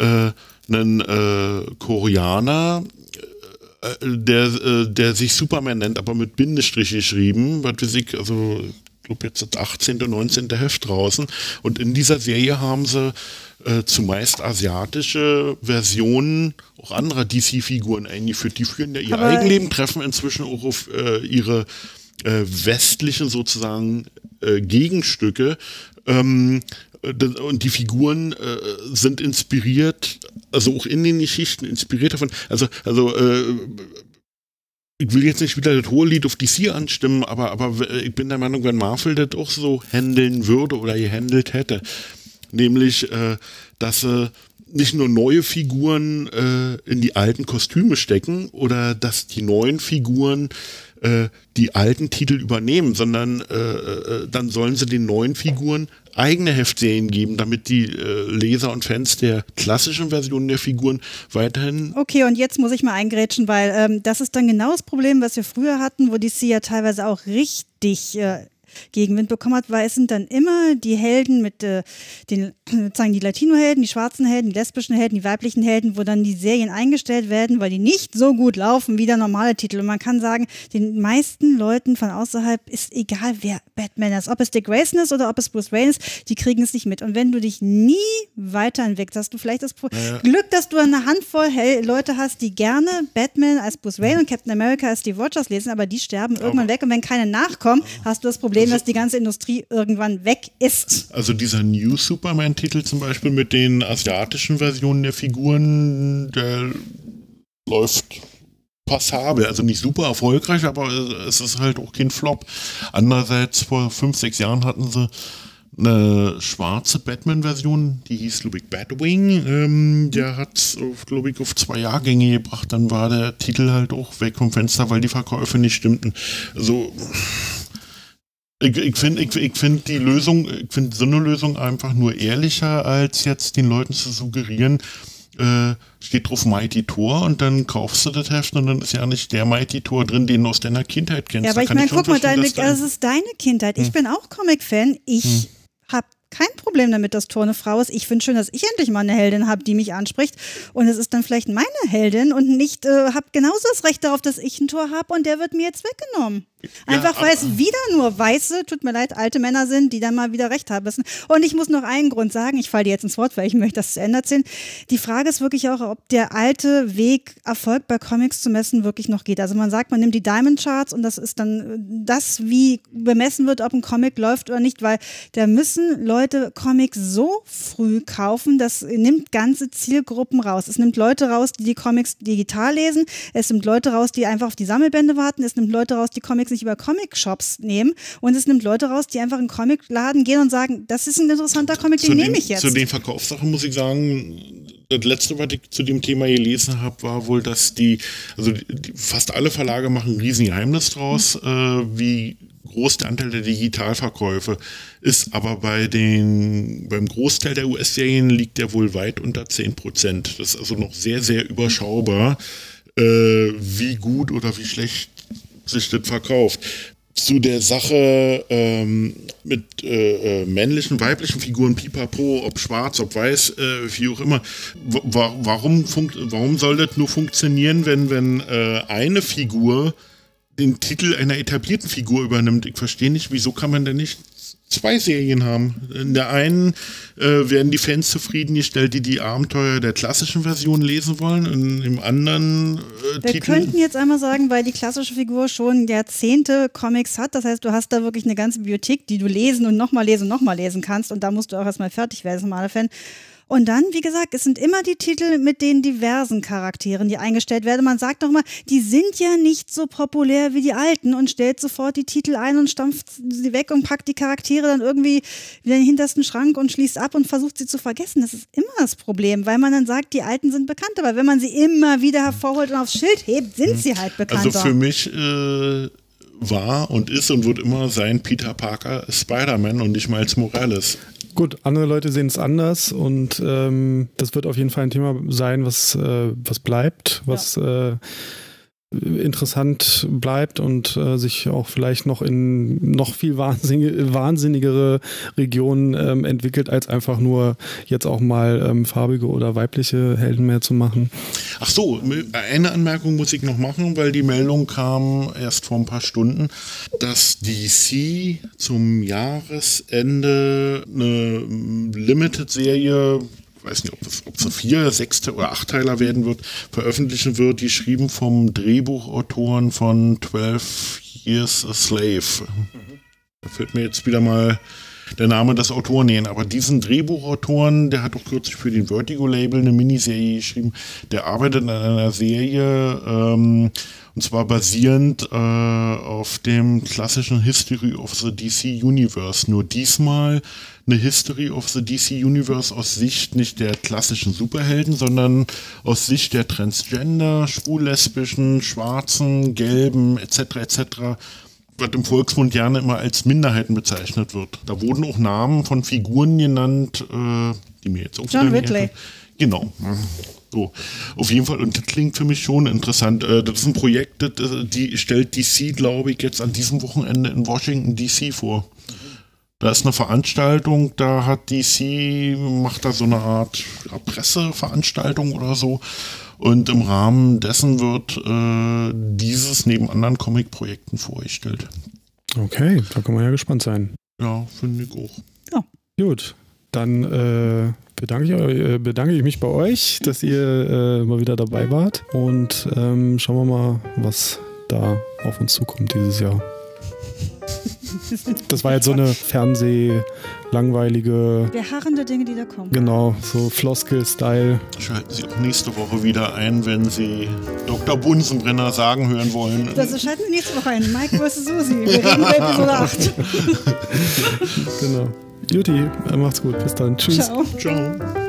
S6: äh, einen äh, Koreaner, äh, der, äh, der sich Superman nennt, aber mit Bindestrich geschrieben, was weiß ich, also ich glaube jetzt das 18. und 19. Heft draußen. Und in dieser Serie haben sie äh, zumeist asiatische Versionen auch anderer DC-Figuren eingeführt. Die führen ja ihr
S5: Aber-
S6: Eigenleben, treffen inzwischen auch auf äh, ihre äh, westlichen sozusagen äh, Gegenstücke. Ähm, äh, und die Figuren äh, sind inspiriert, also auch in den Geschichten inspiriert davon. Also, also äh, ich will jetzt nicht wieder das hohe Lied auf DC anstimmen, aber, aber ich bin der Meinung, wenn Marvel das auch so handeln würde oder gehandelt hätte, nämlich, äh, dass sie nicht nur neue Figuren äh, in die alten Kostüme stecken oder dass die neuen Figuren äh, die alten Titel übernehmen, sondern äh, äh, dann sollen sie den neuen Figuren eigene Heftserien geben, damit die äh, Leser und Fans der klassischen Versionen der Figuren weiterhin
S5: Okay, und jetzt muss ich mal eingrätschen, weil ähm, das ist dann genau das Problem, was wir früher hatten, wo DC ja teilweise auch richtig äh, Gegenwind bekommen hat, weil es sind dann immer die Helden mit äh, den, sozusagen die Latino-Helden, die schwarzen Helden, die lesbischen Helden, die weiblichen Helden, wo dann die Serien eingestellt werden, weil die nicht so gut laufen wie der normale Titel. Und man kann sagen, den meisten Leuten von außerhalb ist egal, wer Batman ist. Ob es Dick Grayson ist oder ob es Bruce Wayne ist, die kriegen es nicht mit. Und wenn du dich nie weiterentwickelst, hast du vielleicht das Pro Glück, dass du eine Handvoll Hel Leute hast, die gerne Batman als Bruce Wayne und Captain America als Steve Rogers lesen, aber die sterben irgendwann weg. Und wenn keine nachkommen, hast du das Problem, dass die ganze Industrie irgendwann weg ist.
S6: Also dieser New Superman-Titel zum Beispiel mit den asiatischen Versionen der Figuren, der läuft passabel. Also nicht super erfolgreich, aber es ist halt auch kein Flop. Andererseits, vor fünf, sechs Jahren hatten sie eine schwarze Batman-Version, die hieß, glaube ich, Batwing. Ähm, der hat es, glaube ich, auf zwei Jahrgänge gebracht. Dann war der Titel halt auch weg vom Fenster, weil die Verkäufe nicht stimmten. Also ich, ich finde ich, ich find die Lösung, ich finde so eine Lösung einfach nur ehrlicher, als jetzt den Leuten zu suggerieren, äh, steht drauf Mighty Tor und dann kaufst du das Heft und dann ist ja nicht der Mighty Tor drin, den du aus deiner Kindheit kennst.
S5: Ja, aber
S6: Da
S5: ich meine, guck mal, deine, das ist deine Kindheit. Ich bin auch Comic-Fan. Ich habe kein Problem damit, dass Tor eine Frau ist. Ich finde schön, dass ich endlich mal eine Heldin habe, die mich anspricht. Und es ist dann vielleicht meine Heldin und nicht, äh, habe genauso das Recht darauf, dass ich ein Tor habe und der wird mir jetzt weggenommen. Einfach weil es wieder nur weiße, tut mir leid, alte Männer sind, die dann mal wieder recht haben müssen. Und ich muss noch einen Grund sagen, ich falle dir jetzt ins Wort, weil ich möchte das zu Ende erzählen. Die Frage ist wirklich auch, ob der alte Weg, Erfolg bei Comics zu messen, wirklich noch geht. Also man sagt, man nimmt die Diamond Charts und das ist dann äh, das, wie bemessen wird, ob ein Comic läuft oder nicht, weil da müssen Leute Comics so früh kaufen, das nimmt ganze Zielgruppen raus. Es nimmt Leute raus, die die Comics digital lesen. Es nimmt Leute raus, die einfach auf die Sammelbände warten. Es nimmt Leute raus, die Comics nicht über Comic-Shops nehmen. Und es nimmt Leute raus, die einfach in den Comicladen gehen und sagen, das ist ein interessanter Comic, den
S6: zu
S5: nehme
S6: den,
S5: ich jetzt.
S6: Zu den Verkaufssachen muss ich sagen, das letzte, was ich zu dem Thema gelesen habe, war wohl, dass die, also die, fast alle Verlage machen ein riesen Geheimnis draus, äh, wie groß der Anteil der Digitalverkäufe ist, aber bei den, beim Großteil der US-Serien liegt der wohl weit unter 10 Prozent. Das ist also noch sehr, sehr überschaubar, äh, wie gut oder wie schlecht sich das verkauft zu der Sache ähm, mit äh, äh, männlichen, weiblichen Figuren, pipapo, ob schwarz, ob weiß, äh, wie auch immer. W warum, warum soll das nur funktionieren, wenn, wenn äh, eine Figur den Titel einer etablierten Figur übernimmt? Ich verstehe nicht, wieso kann man denn nicht zwei Serien haben. In der einen äh, werden die Fans zufriedengestellt, die die Abenteuer der klassischen Version lesen wollen. Und im anderen äh,
S5: Wir
S6: Titel.
S5: könnten jetzt einmal sagen, weil die klassische Figur schon Jahrzehnte Comics hat. Das heißt, du hast da wirklich eine ganze Bibliothek, die du lesen und nochmal lesen und nochmal lesen kannst. Und da musst du auch erstmal fertig werden als normaler Fan. Und dann, wie gesagt, es sind immer die Titel mit den diversen Charakteren, die eingestellt werden. Man sagt doch immer, die sind ja nicht so populär wie die alten und stellt sofort die Titel ein und stampft sie weg und packt die Charaktere dann irgendwie wieder in den hintersten Schrank und schließt ab und versucht sie zu vergessen. Das ist immer das Problem, weil man dann sagt, die alten sind bekannt. Aber wenn man sie immer wieder hervorholt und aufs Schild hebt, sind sie halt bekannter.
S6: Also für mich äh, war und ist und wird immer sein Peter Parker Spider-Man und nicht Miles Morales.
S4: Gut, andere Leute sehen es anders und ähm, das wird auf jeden Fall ein Thema sein, was, äh, was bleibt, was äh, interessant bleibt und äh, sich auch vielleicht noch in noch viel wahnsinnige, wahnsinnigere Regionen ähm, entwickelt, als einfach nur jetzt auch mal ähm, farbige oder weibliche Helden mehr zu machen.
S6: Ach so, eine Anmerkung muss ich noch machen, weil die Meldung kam erst vor ein paar Stunden, dass DC zum Jahresende eine Limited-Serie weiß nicht, ob es, ob es vier, sechste oder achtteiler werden wird, veröffentlichen wird, die geschrieben vom Drehbuchautoren von 12 Years a Slave. Da fällt mir jetzt wieder mal der Name des Autoren nähen. Aber diesen Drehbuchautoren, der hat doch kürzlich für den Vertigo-Label eine Miniserie geschrieben. Der arbeitet an einer Serie, ähm, und zwar basierend äh, auf dem klassischen History of the DC Universe. Nur diesmal eine History of the DC Universe aus Sicht nicht der klassischen Superhelden, sondern aus Sicht der Transgender, schwul-lesbischen, schwarzen, gelben etc. etc was im Volksmund gerne immer als Minderheiten bezeichnet wird. Da wurden auch Namen von Figuren genannt, äh, die mir jetzt auch
S5: John Ridley.
S6: Genau. So, auf jeden Fall, und das klingt für mich schon interessant. Äh, das ist ein Projekt, das, äh, die stellt DC, glaube ich, jetzt an diesem Wochenende in Washington DC vor. Da ist eine Veranstaltung, da hat DC, macht da so eine Art ja, Presseveranstaltung oder so. Und im Rahmen dessen wird äh, dieses neben anderen Comic-Projekten vorgestellt.
S4: Okay, da kann man ja gespannt sein.
S6: Ja, finde ich auch.
S5: Ja.
S4: Gut, dann äh, bedanke, ich, äh, bedanke ich mich bei euch, dass ihr äh, mal wieder dabei wart. Und ähm, schauen wir mal, was da auf uns zukommt dieses Jahr. Das war jetzt so eine Fernseh-langweilige.
S5: Beharrende Dinge, die da kommen.
S4: Genau, so Floskel-Style.
S6: Schalten Sie auch nächste Woche wieder ein, wenn Sie Dr. Bunsenbrenner sagen hören wollen.
S5: Also schalten wir nächste Woche ein. Mike vs. Susi. Wir reden über Episode 8.
S4: Genau. Juti, macht's gut. Bis dann. Tschüss.
S5: Ciao.
S6: Ciao.